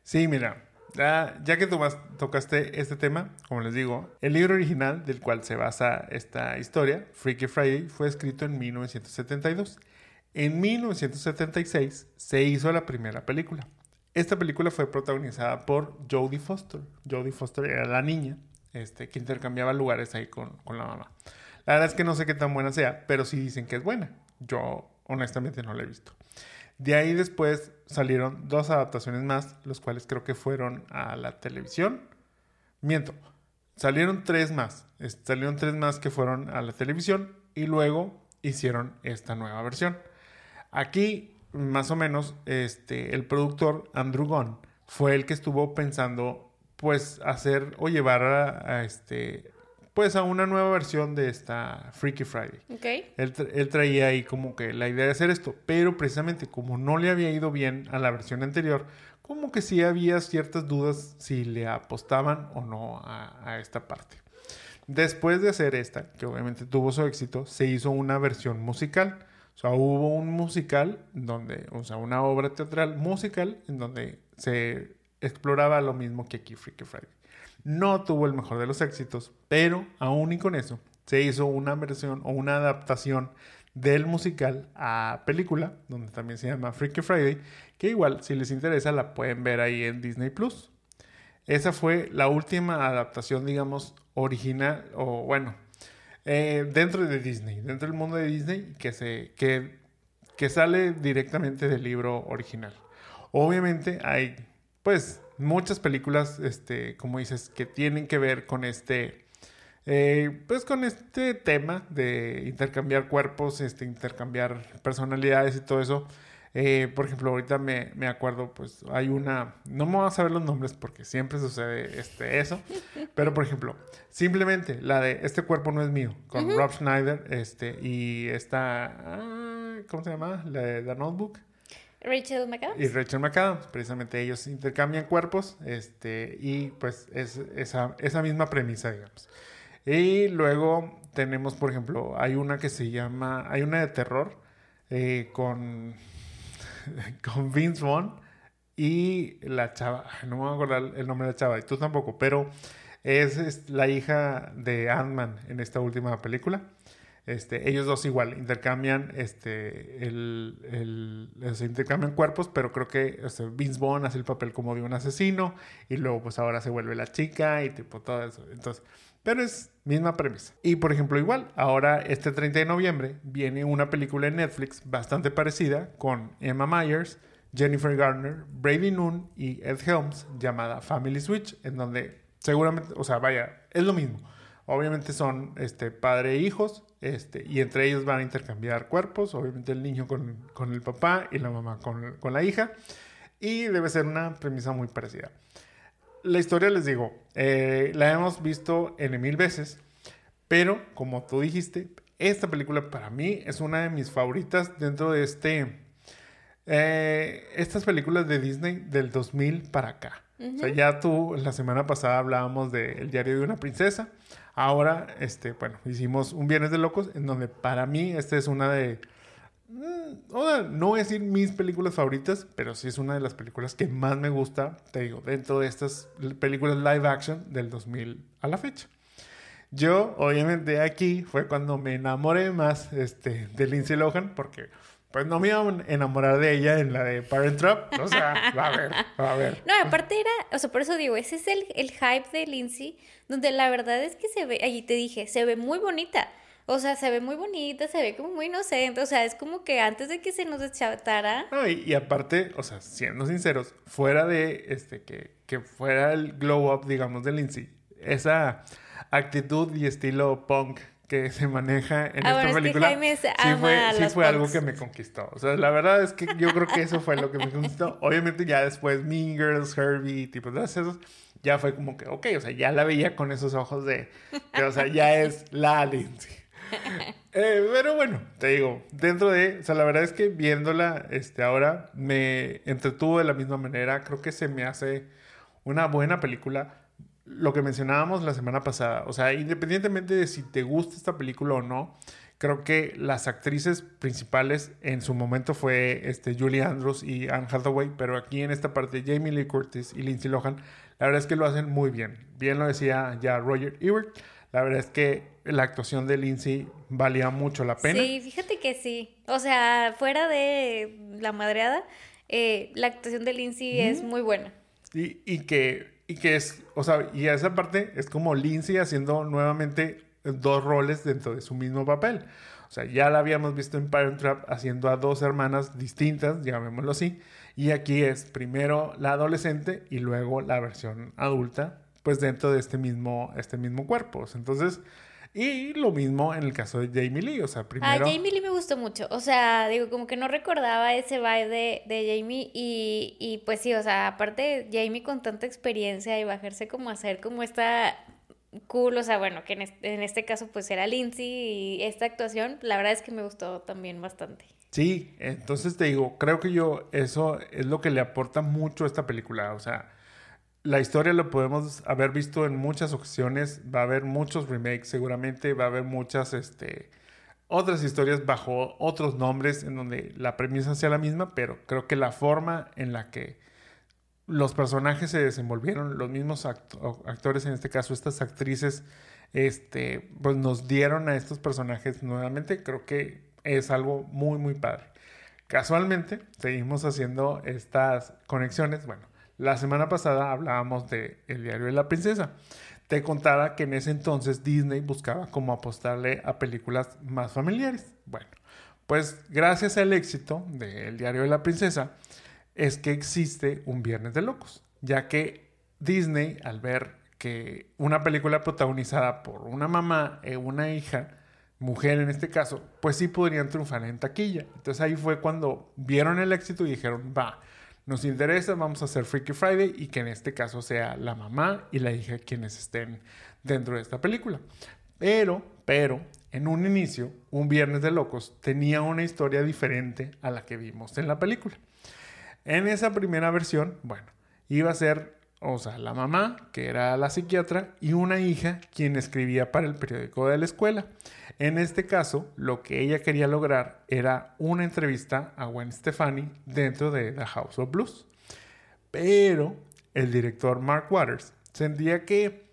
Speaker 1: Sí, mira, ya, ya que tomas- tocaste este tema, como les digo, el libro original del cual se basa esta historia, Freaky Friday, fue escrito en 1972. En 1976 se hizo la primera película. Esta película fue protagonizada por Jodie Foster. Jodie Foster era la niña este, que intercambiaba lugares ahí con, con la mamá. La verdad es que no sé qué tan buena sea, pero sí dicen que es buena. Yo honestamente no la he visto. De ahí después salieron dos adaptaciones más, los cuales creo que fueron a la televisión. Miento, salieron tres más. Salieron tres más que fueron a la televisión y luego hicieron esta nueva versión. Aquí, más o menos, este, el productor Andrew Gunn fue el que estuvo pensando, pues, hacer o llevar a, a este, pues, a una nueva versión de esta Freaky Friday.
Speaker 2: Ok.
Speaker 1: Él, tra- él traía ahí como que la idea de hacer esto, pero precisamente como no le había ido bien a la versión anterior, como que sí había ciertas dudas si le apostaban o no a, a esta parte. Después de hacer esta, que obviamente tuvo su éxito, se hizo una versión musical. O sea, hubo un musical donde, o sea, una obra teatral musical en donde se exploraba lo mismo que aquí Freaky Friday. No tuvo el mejor de los éxitos, pero aún y con eso se hizo una versión o una adaptación del musical a película, donde también se llama Freaky Friday, que igual si les interesa la pueden ver ahí en Disney Plus. Esa fue la última adaptación, digamos, original, o bueno, eh, dentro de Disney, dentro del mundo de Disney, que, se, que, que sale directamente del libro original. Obviamente hay, pues, muchas películas, este, como dices, que tienen que ver con este, eh, pues, con este tema de intercambiar cuerpos, este, intercambiar personalidades y todo eso. Eh, por ejemplo, ahorita me, me acuerdo, pues hay una, no me voy a saber los nombres porque siempre sucede este, eso, pero por ejemplo, simplemente la de Este cuerpo no es mío, con Rob Schneider, este, y esta, ah, ¿cómo se llama? La de The Notebook.
Speaker 2: Rachel McAdams.
Speaker 1: Y Rachel McAdams, precisamente ellos intercambian cuerpos, este, y pues es esa, esa misma premisa, digamos. Y luego tenemos, por ejemplo, hay una que se llama, hay una de terror eh, con, con Vince Vaughn y la chava, no me voy a acordar el nombre de la chava, y tú tampoco, pero es, es la hija de Ant-Man en esta última película. Este, ellos dos igual intercambian este el, el- intercambian cuerpos, pero creo que Vince Vaughn hace el papel como de un asesino y luego pues ahora se vuelve la chica y tipo todo eso. Entonces, pero es misma premisa. Y por ejemplo, igual, ahora este 30 de noviembre viene una película en Netflix bastante parecida con Emma Myers, Jennifer Garner, Brady Noon y Ed Helms llamada Family Switch, en donde seguramente, o sea, vaya, es lo mismo. Obviamente son este, padre e hijos, este, y entre ellos van a intercambiar cuerpos, obviamente el niño con, con el papá y la mamá con, con la hija, y debe ser una premisa muy parecida. La historia, les digo, eh, la hemos visto en mil veces, pero como tú dijiste, esta película para mí es una de mis favoritas dentro de este, eh, estas películas de Disney del 2000 para acá. O sea, ya tú la semana pasada hablábamos de El diario de una princesa. Ahora, este, bueno, hicimos un Viernes de Locos, en donde para mí esta es una de. mm, no voy a mis películas favoritas, pero sí es una de las películas que más me gusta, te digo, dentro de estas películas live action del 2000 a la fecha. Yo, obviamente, aquí fue cuando me enamoré más este, de Lindsay Lohan, porque pues no me iba a enamorar de ella en la de Parent Trap. O sea, va a ver, va a ver.
Speaker 2: No, aparte era, o sea, por eso digo, ese es el, el hype de Lindsay, donde la verdad es que se ve, allí te dije, se ve muy bonita. O sea, se ve muy bonita, se ve como muy inocente. O sea, es como que antes de que se nos deschatara.
Speaker 1: No, y, y aparte, o sea, siendo sinceros, fuera de este que, que fuera el glow up, digamos, de Lindsay, esa actitud y estilo punk que se maneja en
Speaker 2: Ah,
Speaker 1: esta
Speaker 2: bueno, es que
Speaker 1: película,
Speaker 2: Jaime se
Speaker 1: sí fue,
Speaker 2: a
Speaker 1: sí fue algo que me conquistó. O sea, la verdad es que yo creo que eso fue lo que me conquistó. Obviamente ya después Mean Girls, Herbie, tipo todas esas, ya fue como que, ok, o sea, ya la veía con esos ojos de, de, o sea, ya es la Lindsay. Eh, pero bueno, te digo, dentro de, o sea, la verdad es que viéndola este, ahora me entretuvo de la misma manera. Creo que se me hace una buena película. Lo que mencionábamos la semana pasada, o sea, independientemente de si te gusta esta película o no, Creo que las actrices principales en su momento fue este, Julie Andrews y Anne Hathaway, pero aquí en esta parte Jamie Lee Curtis y Lindsay Lohan, la verdad es que lo hacen muy bien. Bien lo decía ya Roger Ebert, la verdad es que la actuación de Lindsay valía mucho la pena.
Speaker 2: Sí, fíjate que sí. O sea, fuera de la madreada, eh, la actuación de Lindsay es muy buena.
Speaker 1: Y, y, que, y que es, o sea, y esa parte es como Lindsay haciendo nuevamente dos roles dentro de su mismo papel. O sea, ya la habíamos visto en Parent Trap haciendo a dos hermanas distintas, llamémoslo así. Y aquí es primero la adolescente y luego la versión adulta, pues dentro de este mismo, este mismo cuerpo. Entonces, y lo mismo en el caso de Jamie Lee, o sea, primero...
Speaker 2: A Jamie Lee me gustó mucho, o sea, digo, como que no recordaba ese vibe de, de Jamie y, y, pues sí, o sea, aparte Jamie con tanta experiencia y bajarse como a hacer como esta cool, o sea, bueno, que en este, en este caso pues era Lindsay y esta actuación, la verdad es que me gustó también bastante.
Speaker 1: Sí, entonces te digo, creo que yo eso es lo que le aporta mucho a esta película, o sea, la historia lo podemos haber visto en muchas ocasiones, va a haber muchos remakes seguramente, va a haber muchas este otras historias bajo otros nombres en donde la premisa sea la misma, pero creo que la forma en la que los personajes se desenvolvieron, los mismos actores, en este caso estas actrices, este, pues nos dieron a estos personajes nuevamente, creo que es algo muy, muy padre. Casualmente, seguimos haciendo estas conexiones. Bueno, la semana pasada hablábamos de El diario de la princesa. Te contaba que en ese entonces Disney buscaba cómo apostarle a películas más familiares. Bueno, pues gracias al éxito de El diario de la princesa, es que existe un Viernes de Locos, ya que Disney, al ver que una película protagonizada por una mamá y una hija, mujer en este caso, pues sí podrían triunfar en taquilla. Entonces ahí fue cuando vieron el éxito y dijeron, va, nos interesa, vamos a hacer Freaky Friday y que en este caso sea la mamá y la hija quienes estén dentro de esta película. Pero, pero, en un inicio, un Viernes de Locos tenía una historia diferente a la que vimos en la película. En esa primera versión, bueno, iba a ser, o sea, la mamá, que era la psiquiatra, y una hija quien escribía para el periódico de la escuela. En este caso, lo que ella quería lograr era una entrevista a Gwen Stefani dentro de The House of Blues. Pero el director Mark Waters sentía que,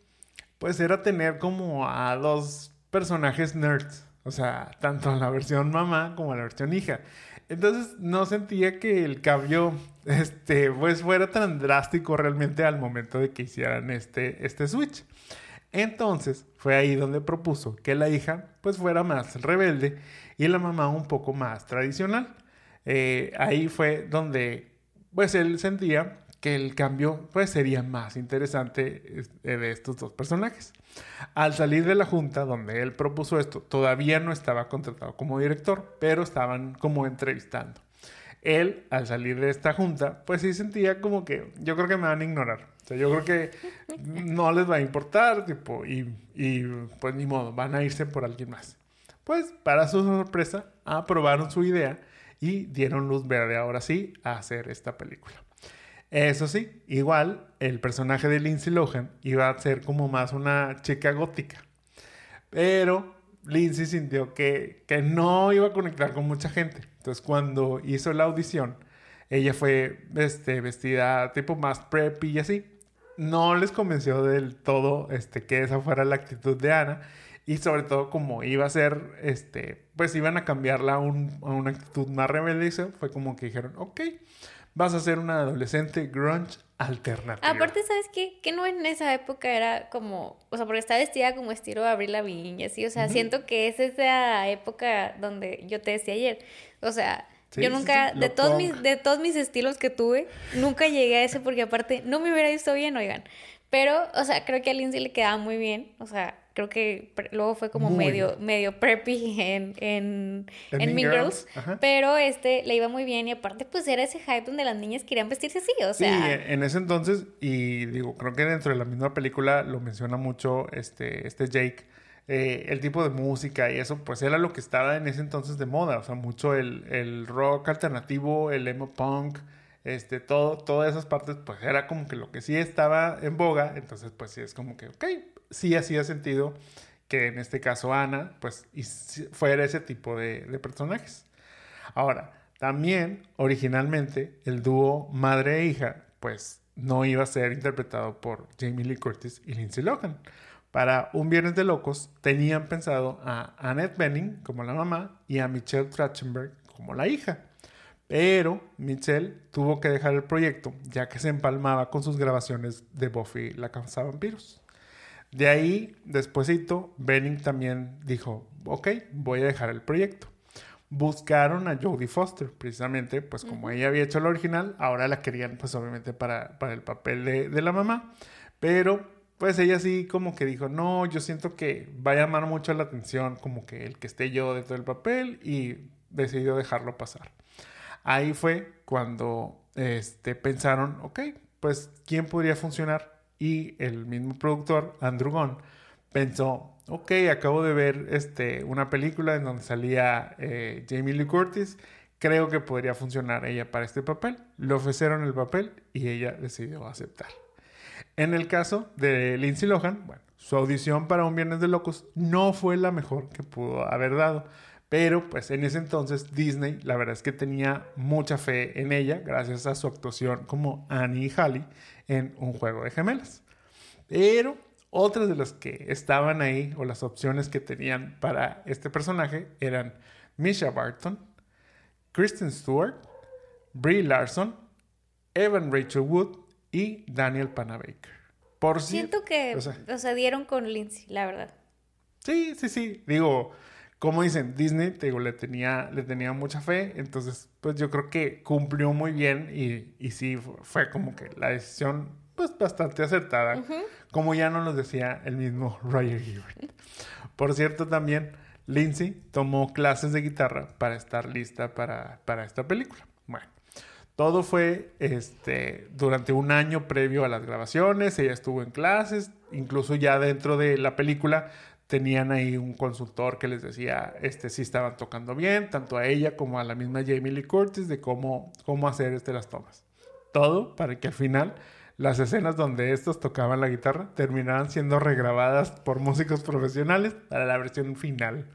Speaker 1: pues, era tener como a dos personajes nerds. O sea, tanto en la versión mamá como en la versión hija. Entonces no sentía que el cambio este, pues fuera tan drástico realmente al momento de que hicieran este, este switch. Entonces fue ahí donde propuso que la hija pues fuera más rebelde y la mamá un poco más tradicional. Eh, ahí fue donde pues él sentía que el cambio pues sería más interesante eh, de estos dos personajes. Al salir de la junta donde él propuso esto, todavía no estaba contratado como director, pero estaban como entrevistando. Él, al salir de esta junta, pues sí sentía como que yo creo que me van a ignorar. O sea, yo creo que no les va a importar, tipo, y, y pues ni modo, van a irse por alguien más. Pues para su sorpresa, aprobaron su idea y dieron luz verde ahora sí a hacer esta película. Eso sí, igual el personaje de Lindsay Lohan iba a ser como más una chica gótica. Pero Lindsay sintió que, que no iba a conectar con mucha gente. Entonces cuando hizo la audición, ella fue este, vestida tipo más preppy y así. No les convenció del todo este, que esa fuera la actitud de Ana. Y sobre todo como iba a ser, este, pues iban a cambiarla a, un, a una actitud más rebelde. Fue como que dijeron, ok, vas a ser una adolescente grunge alternativa.
Speaker 2: Aparte, ¿sabes qué? Que no en esa época era como, o sea, porque está vestida como estilo Abril Lavigne y así, o sea, siento que es esa época donde yo te decía ayer, o sea, yo nunca, de, todos mis, de todos mis estilos que tuve, nunca llegué a ese porque aparte no me hubiera visto bien, oigan. Pero, o sea, creo que a Lindsay le quedaba muy bien, o sea, creo que luego fue como medio, medio preppy en, en, en, Mean Girls, pero este le iba muy bien y aparte pues era ese hype donde las niñas querían vestirse así, o sea...
Speaker 1: Sí, en ese entonces, y digo, creo que dentro de la misma película lo menciona mucho este, este Jake, eh, el tipo de música y eso, pues era lo que estaba en ese entonces de moda, o sea, mucho el, el rock alternativo, el emo punk, este, todo, todas esas partes, pues era como que lo que sí estaba en boga, entonces pues sí es como que, ok, sí hacía sentido que en este caso Ana, pues fuera ese tipo de, personajes. Ahora, también originalmente el dúo madre e hija, pues no iba a ser interpretado por Jamie Lee Curtis y Lindsay Lohan. Para Un Viernes de Locos tenían pensado a Annette Bening como la mamá y a Michelle Trachtenberg como la hija. Pero Michelle tuvo que dejar el proyecto ya que se empalmaba con sus grabaciones de Buffy la Casa Vampiros. De ahí, despuesito, Benning también dijo, ok, voy a dejar el proyecto. Buscaron a Jodie Foster, precisamente, pues como ella había hecho el original, ahora la querían, pues obviamente, para, para el papel de, de la mamá. Pero pues ella sí como que dijo, no, yo siento que va a llamar mucho la atención como que el que esté yo dentro del papel y decidió dejarlo pasar. Ahí fue cuando este, pensaron, ok, pues ¿quién podría funcionar? Y el mismo productor, Andrew Gunn, pensó, ok, acabo de ver este, una película en donde salía eh, Jamie Lee Curtis, creo que podría funcionar ella para este papel. Le ofrecieron el papel y ella decidió aceptar. En el caso de Lindsay Lohan, bueno, su audición para Un Viernes de Locos no fue la mejor que pudo haber dado. Pero pues en ese entonces Disney la verdad es que tenía mucha fe en ella gracias a su actuación como Annie y Hallie en un juego de gemelas. Pero otras de las que estaban ahí o las opciones que tenían para este personaje eran Misha Barton, Kristen Stewart, Brie Larson, Evan Rachel Wood y Daniel Panabaker.
Speaker 2: Por Siento que, o sea, dieron con Lindsay, la verdad.
Speaker 1: Sí, sí, sí. Digo, como dicen, Disney, te digo, le tenía, le tenía mucha fe. Entonces, pues yo creo que cumplió muy bien y, y sí, fue como que la decisión, pues bastante acertada. Como ya nos lo decía el mismo Roger Ebert. Por cierto, también Lindsay tomó clases de guitarra para estar lista para, para esta película. Bueno. Todo fue este, durante un año previo a las grabaciones, ella estuvo en clases, incluso ya dentro de la película tenían ahí un consultor que les decía este, si estaban tocando bien, tanto a ella como a la misma Jamie Lee Curtis, de cómo, cómo hacer este, las tomas. Todo para que al final las escenas donde estos tocaban la guitarra terminaran siendo regrabadas por músicos profesionales para la versión final.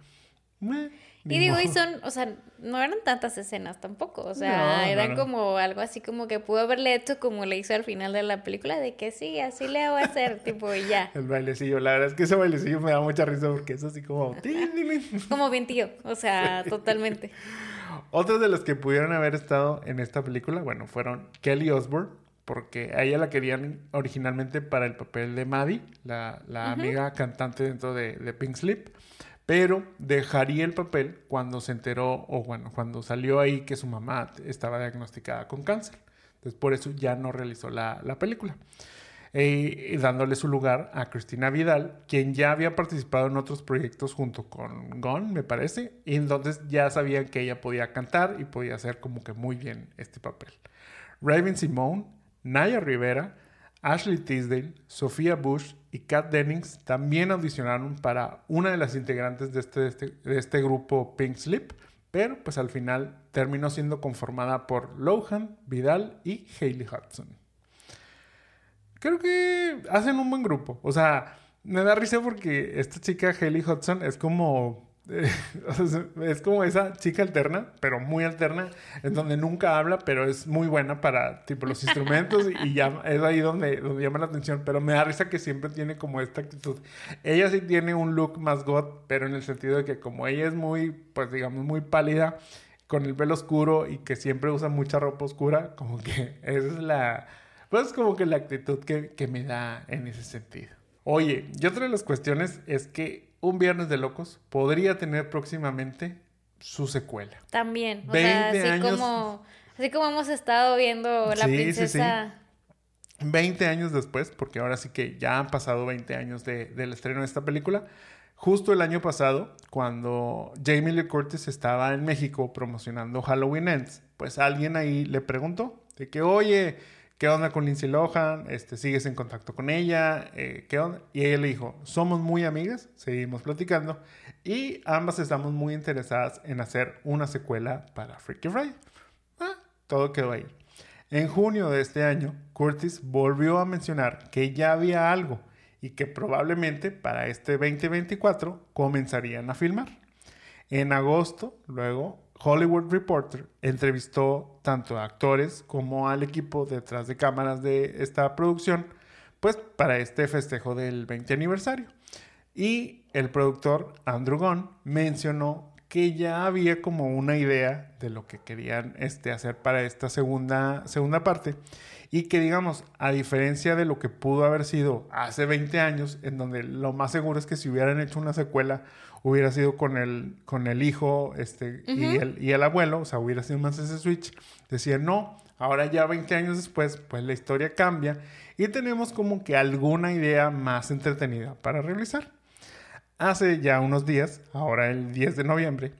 Speaker 2: Y digo, y son, o sea, no eran tantas escenas tampoco, o sea, eran como algo así como que pudo haberle hecho como le hizo al final de la película, de que sí, así le voy a hacer, tipo, y ya.
Speaker 1: El bailecillo, la verdad es que ese bailecillo me da mucha risa porque es así como...
Speaker 2: como bien tío, o sea, totalmente.
Speaker 1: Otras de las que pudieron haber estado en esta película, bueno, fueron Kelly Osbourne, porque a ella la querían originalmente para el papel de Maddie, la, la amiga cantante dentro de, de Pink Slip pero dejaría el papel cuando se enteró o bueno, cuando salió ahí que su mamá estaba diagnosticada con cáncer. Entonces por eso ya no realizó la, película. Eh, dándole su lugar a Cristina Vidal, quien ya había participado en otros proyectos junto con Gon, me parece, y entonces ya sabían que ella podía cantar y podía hacer como que muy bien este papel. Raven Simone, Naya Rivera, Ashley Tisdale, Sofía Bush y Kat Dennings también audicionaron para una de las integrantes de este, este, este, grupo Pink Slip, pero pues al final terminó siendo conformada por Lohan, Vidal y Hayley Hudson. Creo que hacen un buen grupo. O sea, me da risa porque esta chica Hayley Hudson es como es como esa chica alterna, pero muy alterna, en donde nunca habla, pero es muy buena para tipo los instrumentos y ya es ahí donde, donde llama la atención. Pero me da risa que siempre tiene como esta actitud. Ella sí tiene un look más god, pero en el sentido de que como ella es muy, pues digamos, muy pálida, con el pelo oscuro y que siempre usa mucha ropa oscura, como que esa es la, pues como que la actitud que, que me da en ese sentido. Oye, y otra de las cuestiones es que un Viernes de Locos podría tener próximamente su secuela.
Speaker 2: También, o sea, así como, así como hemos estado viendo La Princesa.
Speaker 1: Sí, 20 años después, porque ahora sí que ya han pasado 20 años del estreno de esta película. Justo el año pasado, cuando Jamie Lee Curtis estaba en México promocionando Halloween Ends, pues alguien ahí le preguntó de que, oye, ¿qué onda con Lindsay Lohan? Este, ¿Sigues en contacto con ella? Eh, ¿Qué onda? Y ella le dijo, somos muy amigas, seguimos platicando y ambas estamos muy interesadas en hacer una secuela para Freaky Friday. Ah, todo quedó ahí. En junio de este año, Curtis volvió a mencionar que ya había algo y que probablemente para este 2024 comenzarían a filmar. En agosto, luego, Hollywood Reporter entrevistó tanto a actores como al equipo detrás de cámaras de esta producción, pues para este festejo del 20 aniversario. Y el productor Andrew Gunn mencionó que ya había como una idea de lo que querían este, hacer para esta segunda, segunda parte y que digamos, a diferencia de lo que pudo haber sido hace 20 años, en donde lo más seguro es que si hubieran hecho una secuela hubiera sido con el, con el hijo este, y, el, y el abuelo, o sea, hubiera sido más ese switch, decían no, ahora ya 20 años después, pues la historia cambia y tenemos como que alguna idea más entretenida para realizar. Hace ya unos días, ahora el 10 de noviembre,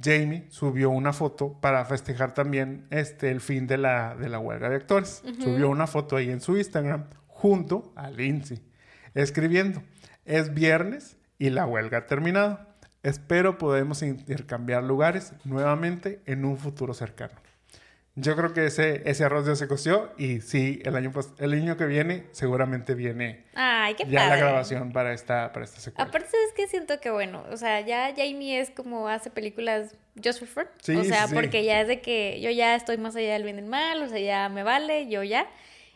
Speaker 1: Jamie subió una foto para festejar también este, el fin de la, de la huelga de actores. Subió una foto ahí en su Instagram junto a Lindsay, escribiendo, es viernes y la huelga ha terminado. Espero podemos intercambiar lugares nuevamente en un futuro cercano. Yo creo que ese, ese arroz ya se coció y sí, el año, el año que viene seguramente viene
Speaker 2: Ay, qué
Speaker 1: ya la grabación para esta, para esta secuela.
Speaker 2: Aparte es que siento que, bueno, o sea, ya Jamie es como hace películas just for fun.
Speaker 1: Sí,
Speaker 2: o sea,
Speaker 1: sí.
Speaker 2: porque ya es de que yo ya estoy más allá del bien y del mal, o sea, ya me vale, yo ya.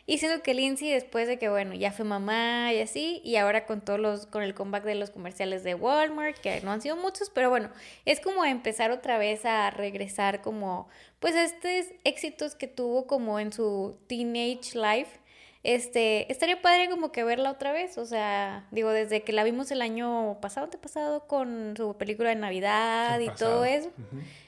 Speaker 2: Y siento que Lindsay, después de que, bueno, ya fue mamá y así, y ahora con todos los, con el comeback de los comerciales de Walmart, que no han sido muchos, pero bueno, es como empezar otra vez a regresar como, pues, estos éxitos que tuvo como en su teenage life. Este, estaría padre como que verla otra vez, o sea, digo, desde que la vimos el año pasado, pasado con su película de Navidad
Speaker 1: El
Speaker 2: y
Speaker 1: pasado.
Speaker 2: todo eso,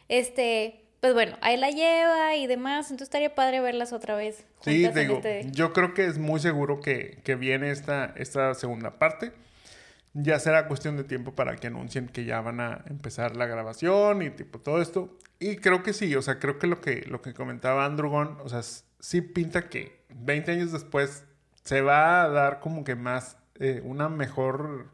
Speaker 2: este, pues bueno, ahí la lleva y demás, entonces estaría padre verlas otra vez.
Speaker 1: Sí, te digo,
Speaker 2: este-
Speaker 1: yo creo que es muy seguro que, que viene esta, esta segunda parte. Ya será cuestión de tiempo para que anuncien que ya van a empezar la grabación y tipo todo esto. Y creo que sí, o sea, creo que lo que, lo que comentaba Andrew Gunn, o sea, sí pinta que 20 años después se va a dar como que más, eh, una mejor,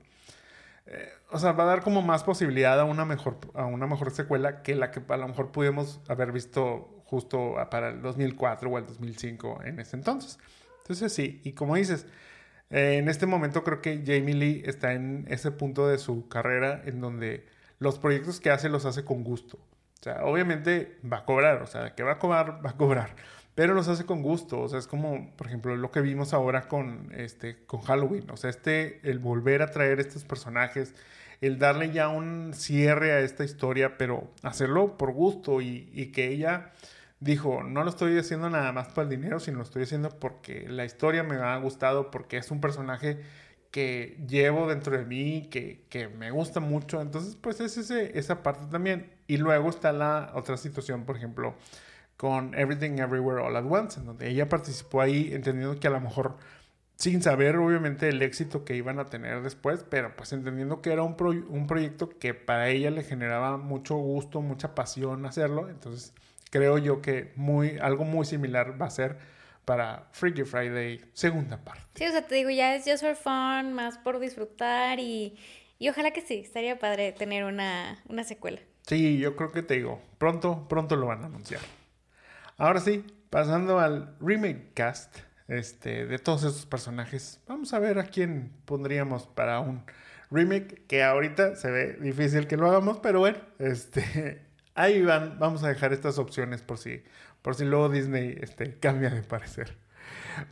Speaker 1: eh, o sea, va a dar como más posibilidad a una mejor, a una mejor secuela que la que a lo mejor pudimos haber visto justo para el 2004 o el 2005 en ese entonces. Entonces sí, y como dices, eh, en este momento creo que Jamie Lee está en ese punto de su carrera en donde los proyectos que hace los hace con gusto. O sea, obviamente va a cobrar, o sea, que va a cobrar, va a cobrar, pero los hace con gusto. O sea, es como, por ejemplo, lo que vimos ahora con, este, con Halloween. O sea, este, el volver a traer estos personajes, el darle ya un cierre a esta historia, pero hacerlo por gusto y, que ella dijo, no lo estoy haciendo nada más por el dinero, sino lo estoy haciendo porque la historia me ha gustado, porque es un personaje que llevo dentro de mí, que, que me gusta mucho. Entonces, pues es ese, esa parte también. Y luego está la otra situación, por ejemplo, con Everything Everywhere All at Once, en donde ella participó ahí, entendiendo que a lo mejor, sin saber obviamente el éxito que iban a tener después, pero pues entendiendo que era un, pro- un proyecto que para ella le generaba mucho gusto, mucha pasión hacerlo. Entonces, creo yo que muy, algo muy similar va a ser para Freaky Friday, segunda parte.
Speaker 2: Sí, o sea, te digo, ya es just for fun, más por disfrutar y, y ojalá que sí, estaría padre tener una, una secuela.
Speaker 1: Sí, yo creo que te digo, pronto, pronto lo van a anunciar. Ahora sí, pasando al remake cast este, de todos estos personajes, vamos a ver a quién pondríamos para un remake que ahorita se ve difícil que lo hagamos, pero bueno, este, ahí van, vamos a dejar estas opciones por si, por si luego Disney este, cambia de parecer.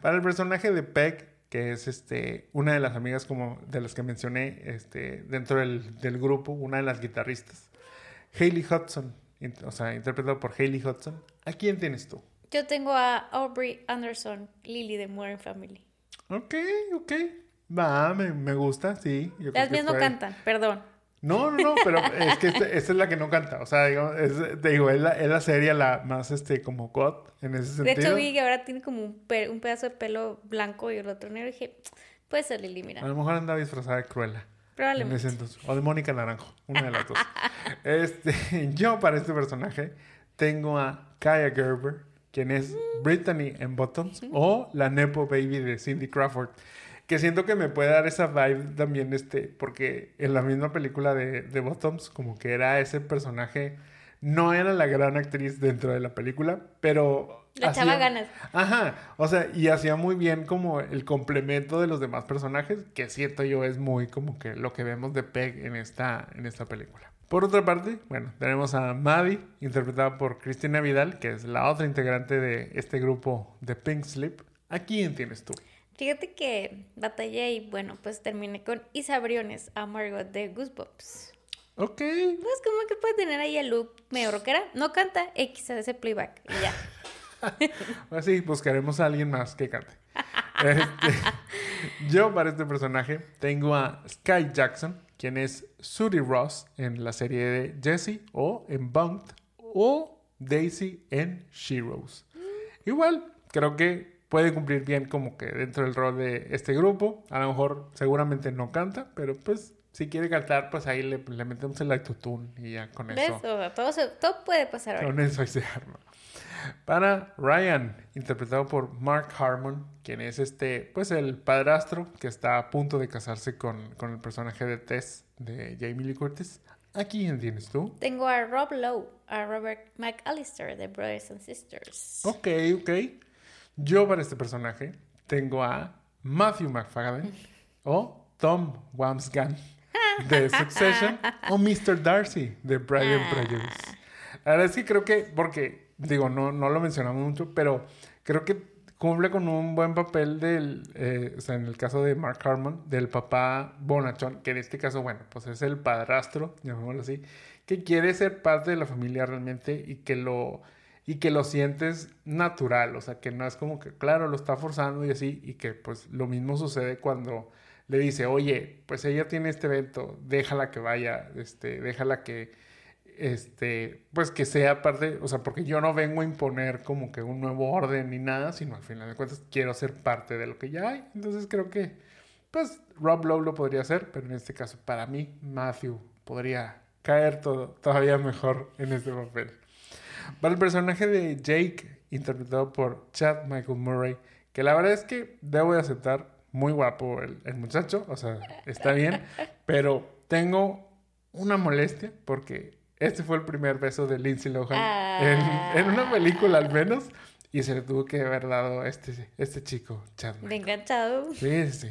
Speaker 1: Para el personaje de Peck, que es este, una de las amigas como de las que mencioné este, dentro del, del grupo, una de las guitarristas. Hayley Hudson, o sea, interpretado por Hayley Hudson. ¿A quién tienes tú?
Speaker 2: Yo tengo a Aubrey Anderson, Lily de Modern Family.
Speaker 1: Ok, ok. Va, me, me gusta, sí. yo
Speaker 2: Las mías no
Speaker 1: puede-
Speaker 2: cantan, perdón.
Speaker 1: No, no, no, pero es que este- esta es la que no canta. O sea, digo, es, te digo, es la, es la serie la más, este, como God en ese
Speaker 2: De
Speaker 1: sentido.
Speaker 2: hecho, vi que ahora tiene como un, pe- un pedazo de pelo blanco y el otro negro. Y dije, puede ser Lily,
Speaker 1: A
Speaker 2: mira.
Speaker 1: lo mejor andaba disfrazada de Cruella. En
Speaker 2: Probablemente.
Speaker 1: ese entonces. O de Mónica Naranjo. Una de las dos. este, yo para este personaje tengo a Kaya Gerber, quien es Brittany en Bottoms, o la Nepo Baby de Cindy Crawford. Que siento que me puede dar esa vibe también, este, porque en la misma película de, de Bottoms, como que era ese personaje no era la gran actriz dentro de la película, pero...
Speaker 2: La echaba ganas.
Speaker 1: Ajá, o sea, y hacía muy bien como el complemento de los demás personajes, que siento yo es muy como que lo que vemos de Peg en esta, en esta película. Por otra parte, bueno, tenemos a Maddie, interpretada por Cristina Vidal, que es la otra integrante de este grupo de Pink Slip. ¿A quién tienes tú?
Speaker 2: Fíjate que batallé y bueno, pues terminé con Isa Briones, a Margot de Goosebumps.
Speaker 1: Ok.
Speaker 2: Pues como que puede tener ahí el look medio rockera. No canta, X ese playback y ya.
Speaker 1: pues sí, buscaremos a alguien más que cante. Este, yo para este personaje tengo a Sky Jackson, quien es Sudi Ross en la serie de Jessie o en Bunked o Daisy en Sheroes. Igual, creo que puede cumplir bien como que dentro del rol de este grupo. A lo mejor seguramente no canta, pero pues si quiere cantar, pues ahí le, metemos el autotune y ya con eso.
Speaker 2: Todo, todo puede pasar
Speaker 1: Con eso ahí se arma. Para Ryan, interpretado por Mark Harmon, quien es este, pues el padrastro que está a punto de casarse con, con el personaje de Tess de Jamie Lee Curtis. ¿A quién tienes tú?
Speaker 2: Tengo a Rob Lowe, a Robert McAllister de Brothers and Sisters.
Speaker 1: Ok, ok. Yo para este personaje tengo a Matthew McFadden o Tom Wamsgan de Succession o Mr. Darcy de Brian ah. Prejudice. La verdad es que creo que, porque, digo, no, no lo mencionamos mucho, pero creo que cumple con un buen papel del, eh, o sea, en el caso de Mark Harmon, del papá bonachón, que en este caso, bueno, pues es el padrastro, llamémoslo así, que quiere ser parte de la familia realmente y que lo y que lo sientes natural, o sea, que no es como que, claro, lo está forzando y así, y que pues lo mismo sucede cuando le dice, oye, pues ella tiene este evento, déjala que vaya, este, déjala que, este, pues que sea parte, o sea, porque yo no vengo a imponer como que un nuevo orden ni nada, sino al final de cuentas quiero ser parte de lo que ya hay. Entonces creo que, pues Rob Lowe lo podría hacer, pero en este caso para mí Matthew podría caer todo, todavía mejor en este papel. Para el personaje de Jake, interpretado por Chad Michael Murray, que la verdad es que debo de aceptar, muy guapo el, muchacho, o sea, está bien, pero tengo una molestia porque este fue el primer beso de Lindsay Lohan en, una ah. película al menos. Y se le tuvo que haber dado este, este chico, Chad.
Speaker 2: Me enganchado.
Speaker 1: Sí, sí.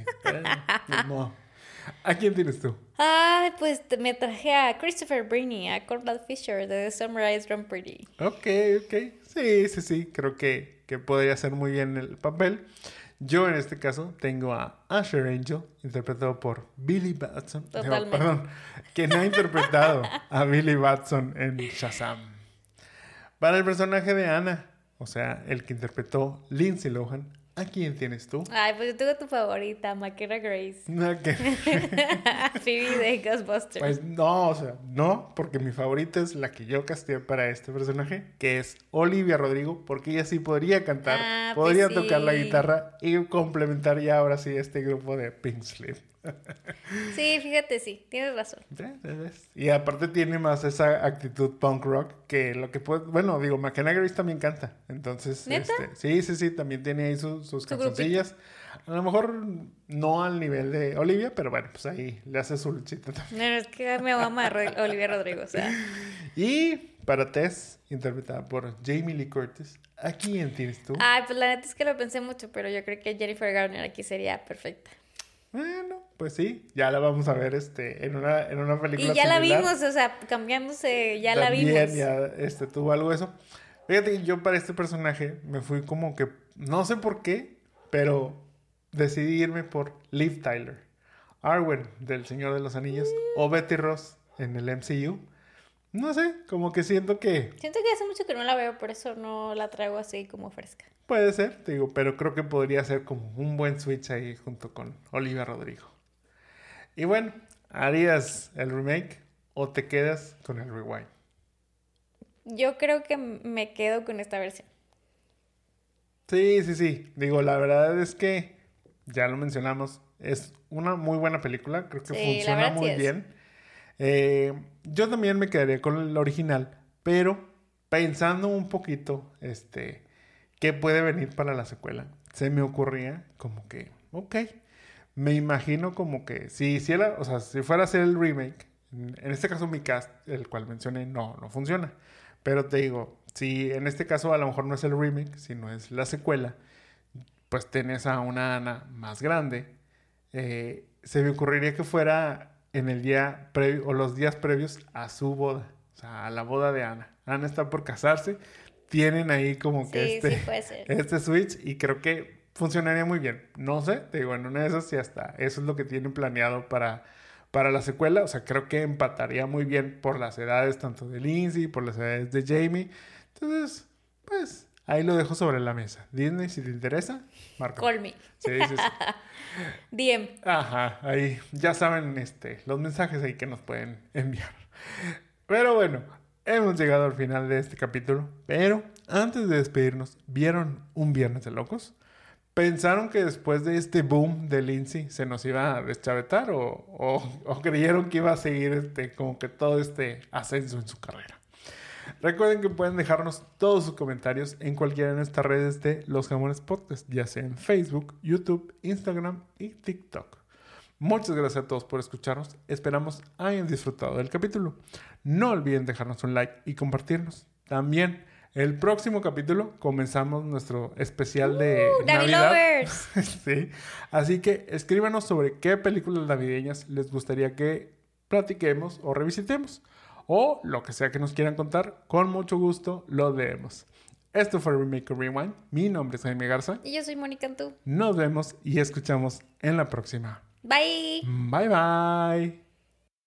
Speaker 1: ¿A quién tienes tú?
Speaker 2: Ay, pues me traje a Christopher Briney, a Conrad Fisher de The Sunrise Run Pretty.
Speaker 1: Ok, ok. Sí, sí, sí. Creo que, que podría ser muy bien el papel. Yo en este caso tengo a Asher Angel, interpretado por Billy Batson.
Speaker 2: Totalmente.
Speaker 1: perdón, quien ha interpretado a Billy Batson en Shazam. Para el personaje de Anna, o sea, el que interpretó Lindsay Lohan, ¿A quién tienes tú?
Speaker 2: Ay, pues yo tengo tu favorita, McKenna Grace. Phoebe de Ghostbusters.
Speaker 1: Pues no, o sea, no, porque mi favorita es la que yo casté para este personaje, que es Olivia Rodrigo, porque ella sí podría cantar, ah, pues podría tocar la guitarra y complementar ya ahora sí este grupo de Pink Slip.
Speaker 2: Sí, fíjate, sí, tienes razón.
Speaker 1: Y aparte tiene más esa actitud punk rock que lo que puede. Bueno, digo, McKenna Grace también canta. Entonces, este, sí, sí, sí, también tiene ahí sus cancioncillas. A lo mejor no al nivel de Olivia, pero bueno, pues ahí le hace su luchita
Speaker 2: también. No, es que me ama Olivia Rodrigo, o sea.
Speaker 1: Y para Tess, interpretada por Jamie Lee Curtis, ¿a quién tienes tú?
Speaker 2: Ay, pues la neta es que lo pensé mucho, pero yo creo que Jennifer Garner aquí sería perfecta.
Speaker 1: Bueno, pues sí, ya la vamos a ver este, en, una, en una película.
Speaker 2: Y ya la vimos, o sea, cambiándose, ya la vimos.
Speaker 1: ya este, tuvo algo eso. Fíjate yo para este personaje me fui como que, no sé por qué, pero decidí irme por Liv Tyler. Arwen del Señor de los Anillos o Betty Ross en el MCU. No sé, como que siento que...
Speaker 2: Siento que hace mucho que no la veo, por eso no la traigo así como fresca.
Speaker 1: Puede ser, digo, pero creo que podría ser como un buen switch ahí junto con Olivia Rodrigo. Y bueno, ¿harías el remake o te quedas con el rewind?
Speaker 2: Yo creo que me quedo con esta versión.
Speaker 1: Sí, sí, sí. Digo, la verdad es que, ya lo mencionamos, es una muy buena película. Creo que funciona muy bien. Eh, yo también me quedaría con el original, pero pensando un poquito, este, ¿Qué puede venir para la secuela? Se me ocurría como que, ok, me imagino como que si hiciera, o sea, si fuera a hacer el remake, En, este caso mi cast, el cual mencioné, no, no funciona. Pero te digo, si en este caso a lo mejor no es el remake, sino es la secuela, pues tienes a una Ana más grande, eh, se me ocurriría que fuera en el día previo o los días previos a su boda, o sea, a la boda de Ana. Ana está por casarse, tienen ahí como que
Speaker 2: Sí,
Speaker 1: este,
Speaker 2: sí puede ser.
Speaker 1: este switch y creo que funcionaría muy bien. No sé, te digo, en una de esas sí hasta eso es lo que tienen planeado para, para la secuela. O sea, creo que empataría muy bien por las edades tanto de Lindsay, por las edades de Jamie. Entonces, pues ahí lo dejo sobre la mesa. Disney, si te interesa, marca.
Speaker 2: Call me.
Speaker 1: Sí, sí, sí.
Speaker 2: DM.
Speaker 1: Ajá, ahí ya saben este, los mensajes ahí que nos pueden enviar. Pero bueno, hemos llegado al final de este capítulo. Pero antes de despedirnos, ¿vieron un Viernes de Locos? ¿Pensaron que después de este boom de Lindsay se nos iba a deschavetar o, o- creyeron que iba a seguir este, como que todo este ascenso en su carrera? Recuerden que pueden dejarnos todos sus comentarios en cualquiera de nuestras redes de Los Jamones Podcast, ya sea en Facebook, YouTube, Instagram y TikTok. Muchas gracias a todos por escucharnos. Esperamos hayan disfrutado del capítulo. No olviden dejarnos un like y compartirnos. También el próximo capítulo comenzamos nuestro especial de
Speaker 2: Uh, Navi
Speaker 1: Navidad.
Speaker 2: Lovers.
Speaker 1: sí. Así que escríbanos sobre qué películas navideñas les gustaría que platiquemos o revisitemos. O lo que sea que nos quieran contar, con mucho gusto lo leemos. Esto fue Remake Rewind. Mi nombre es Jaime Garza.
Speaker 2: Y yo soy Mónica Antú.
Speaker 1: Nos vemos y escuchamos en la próxima.
Speaker 2: Bye.
Speaker 1: Bye bye.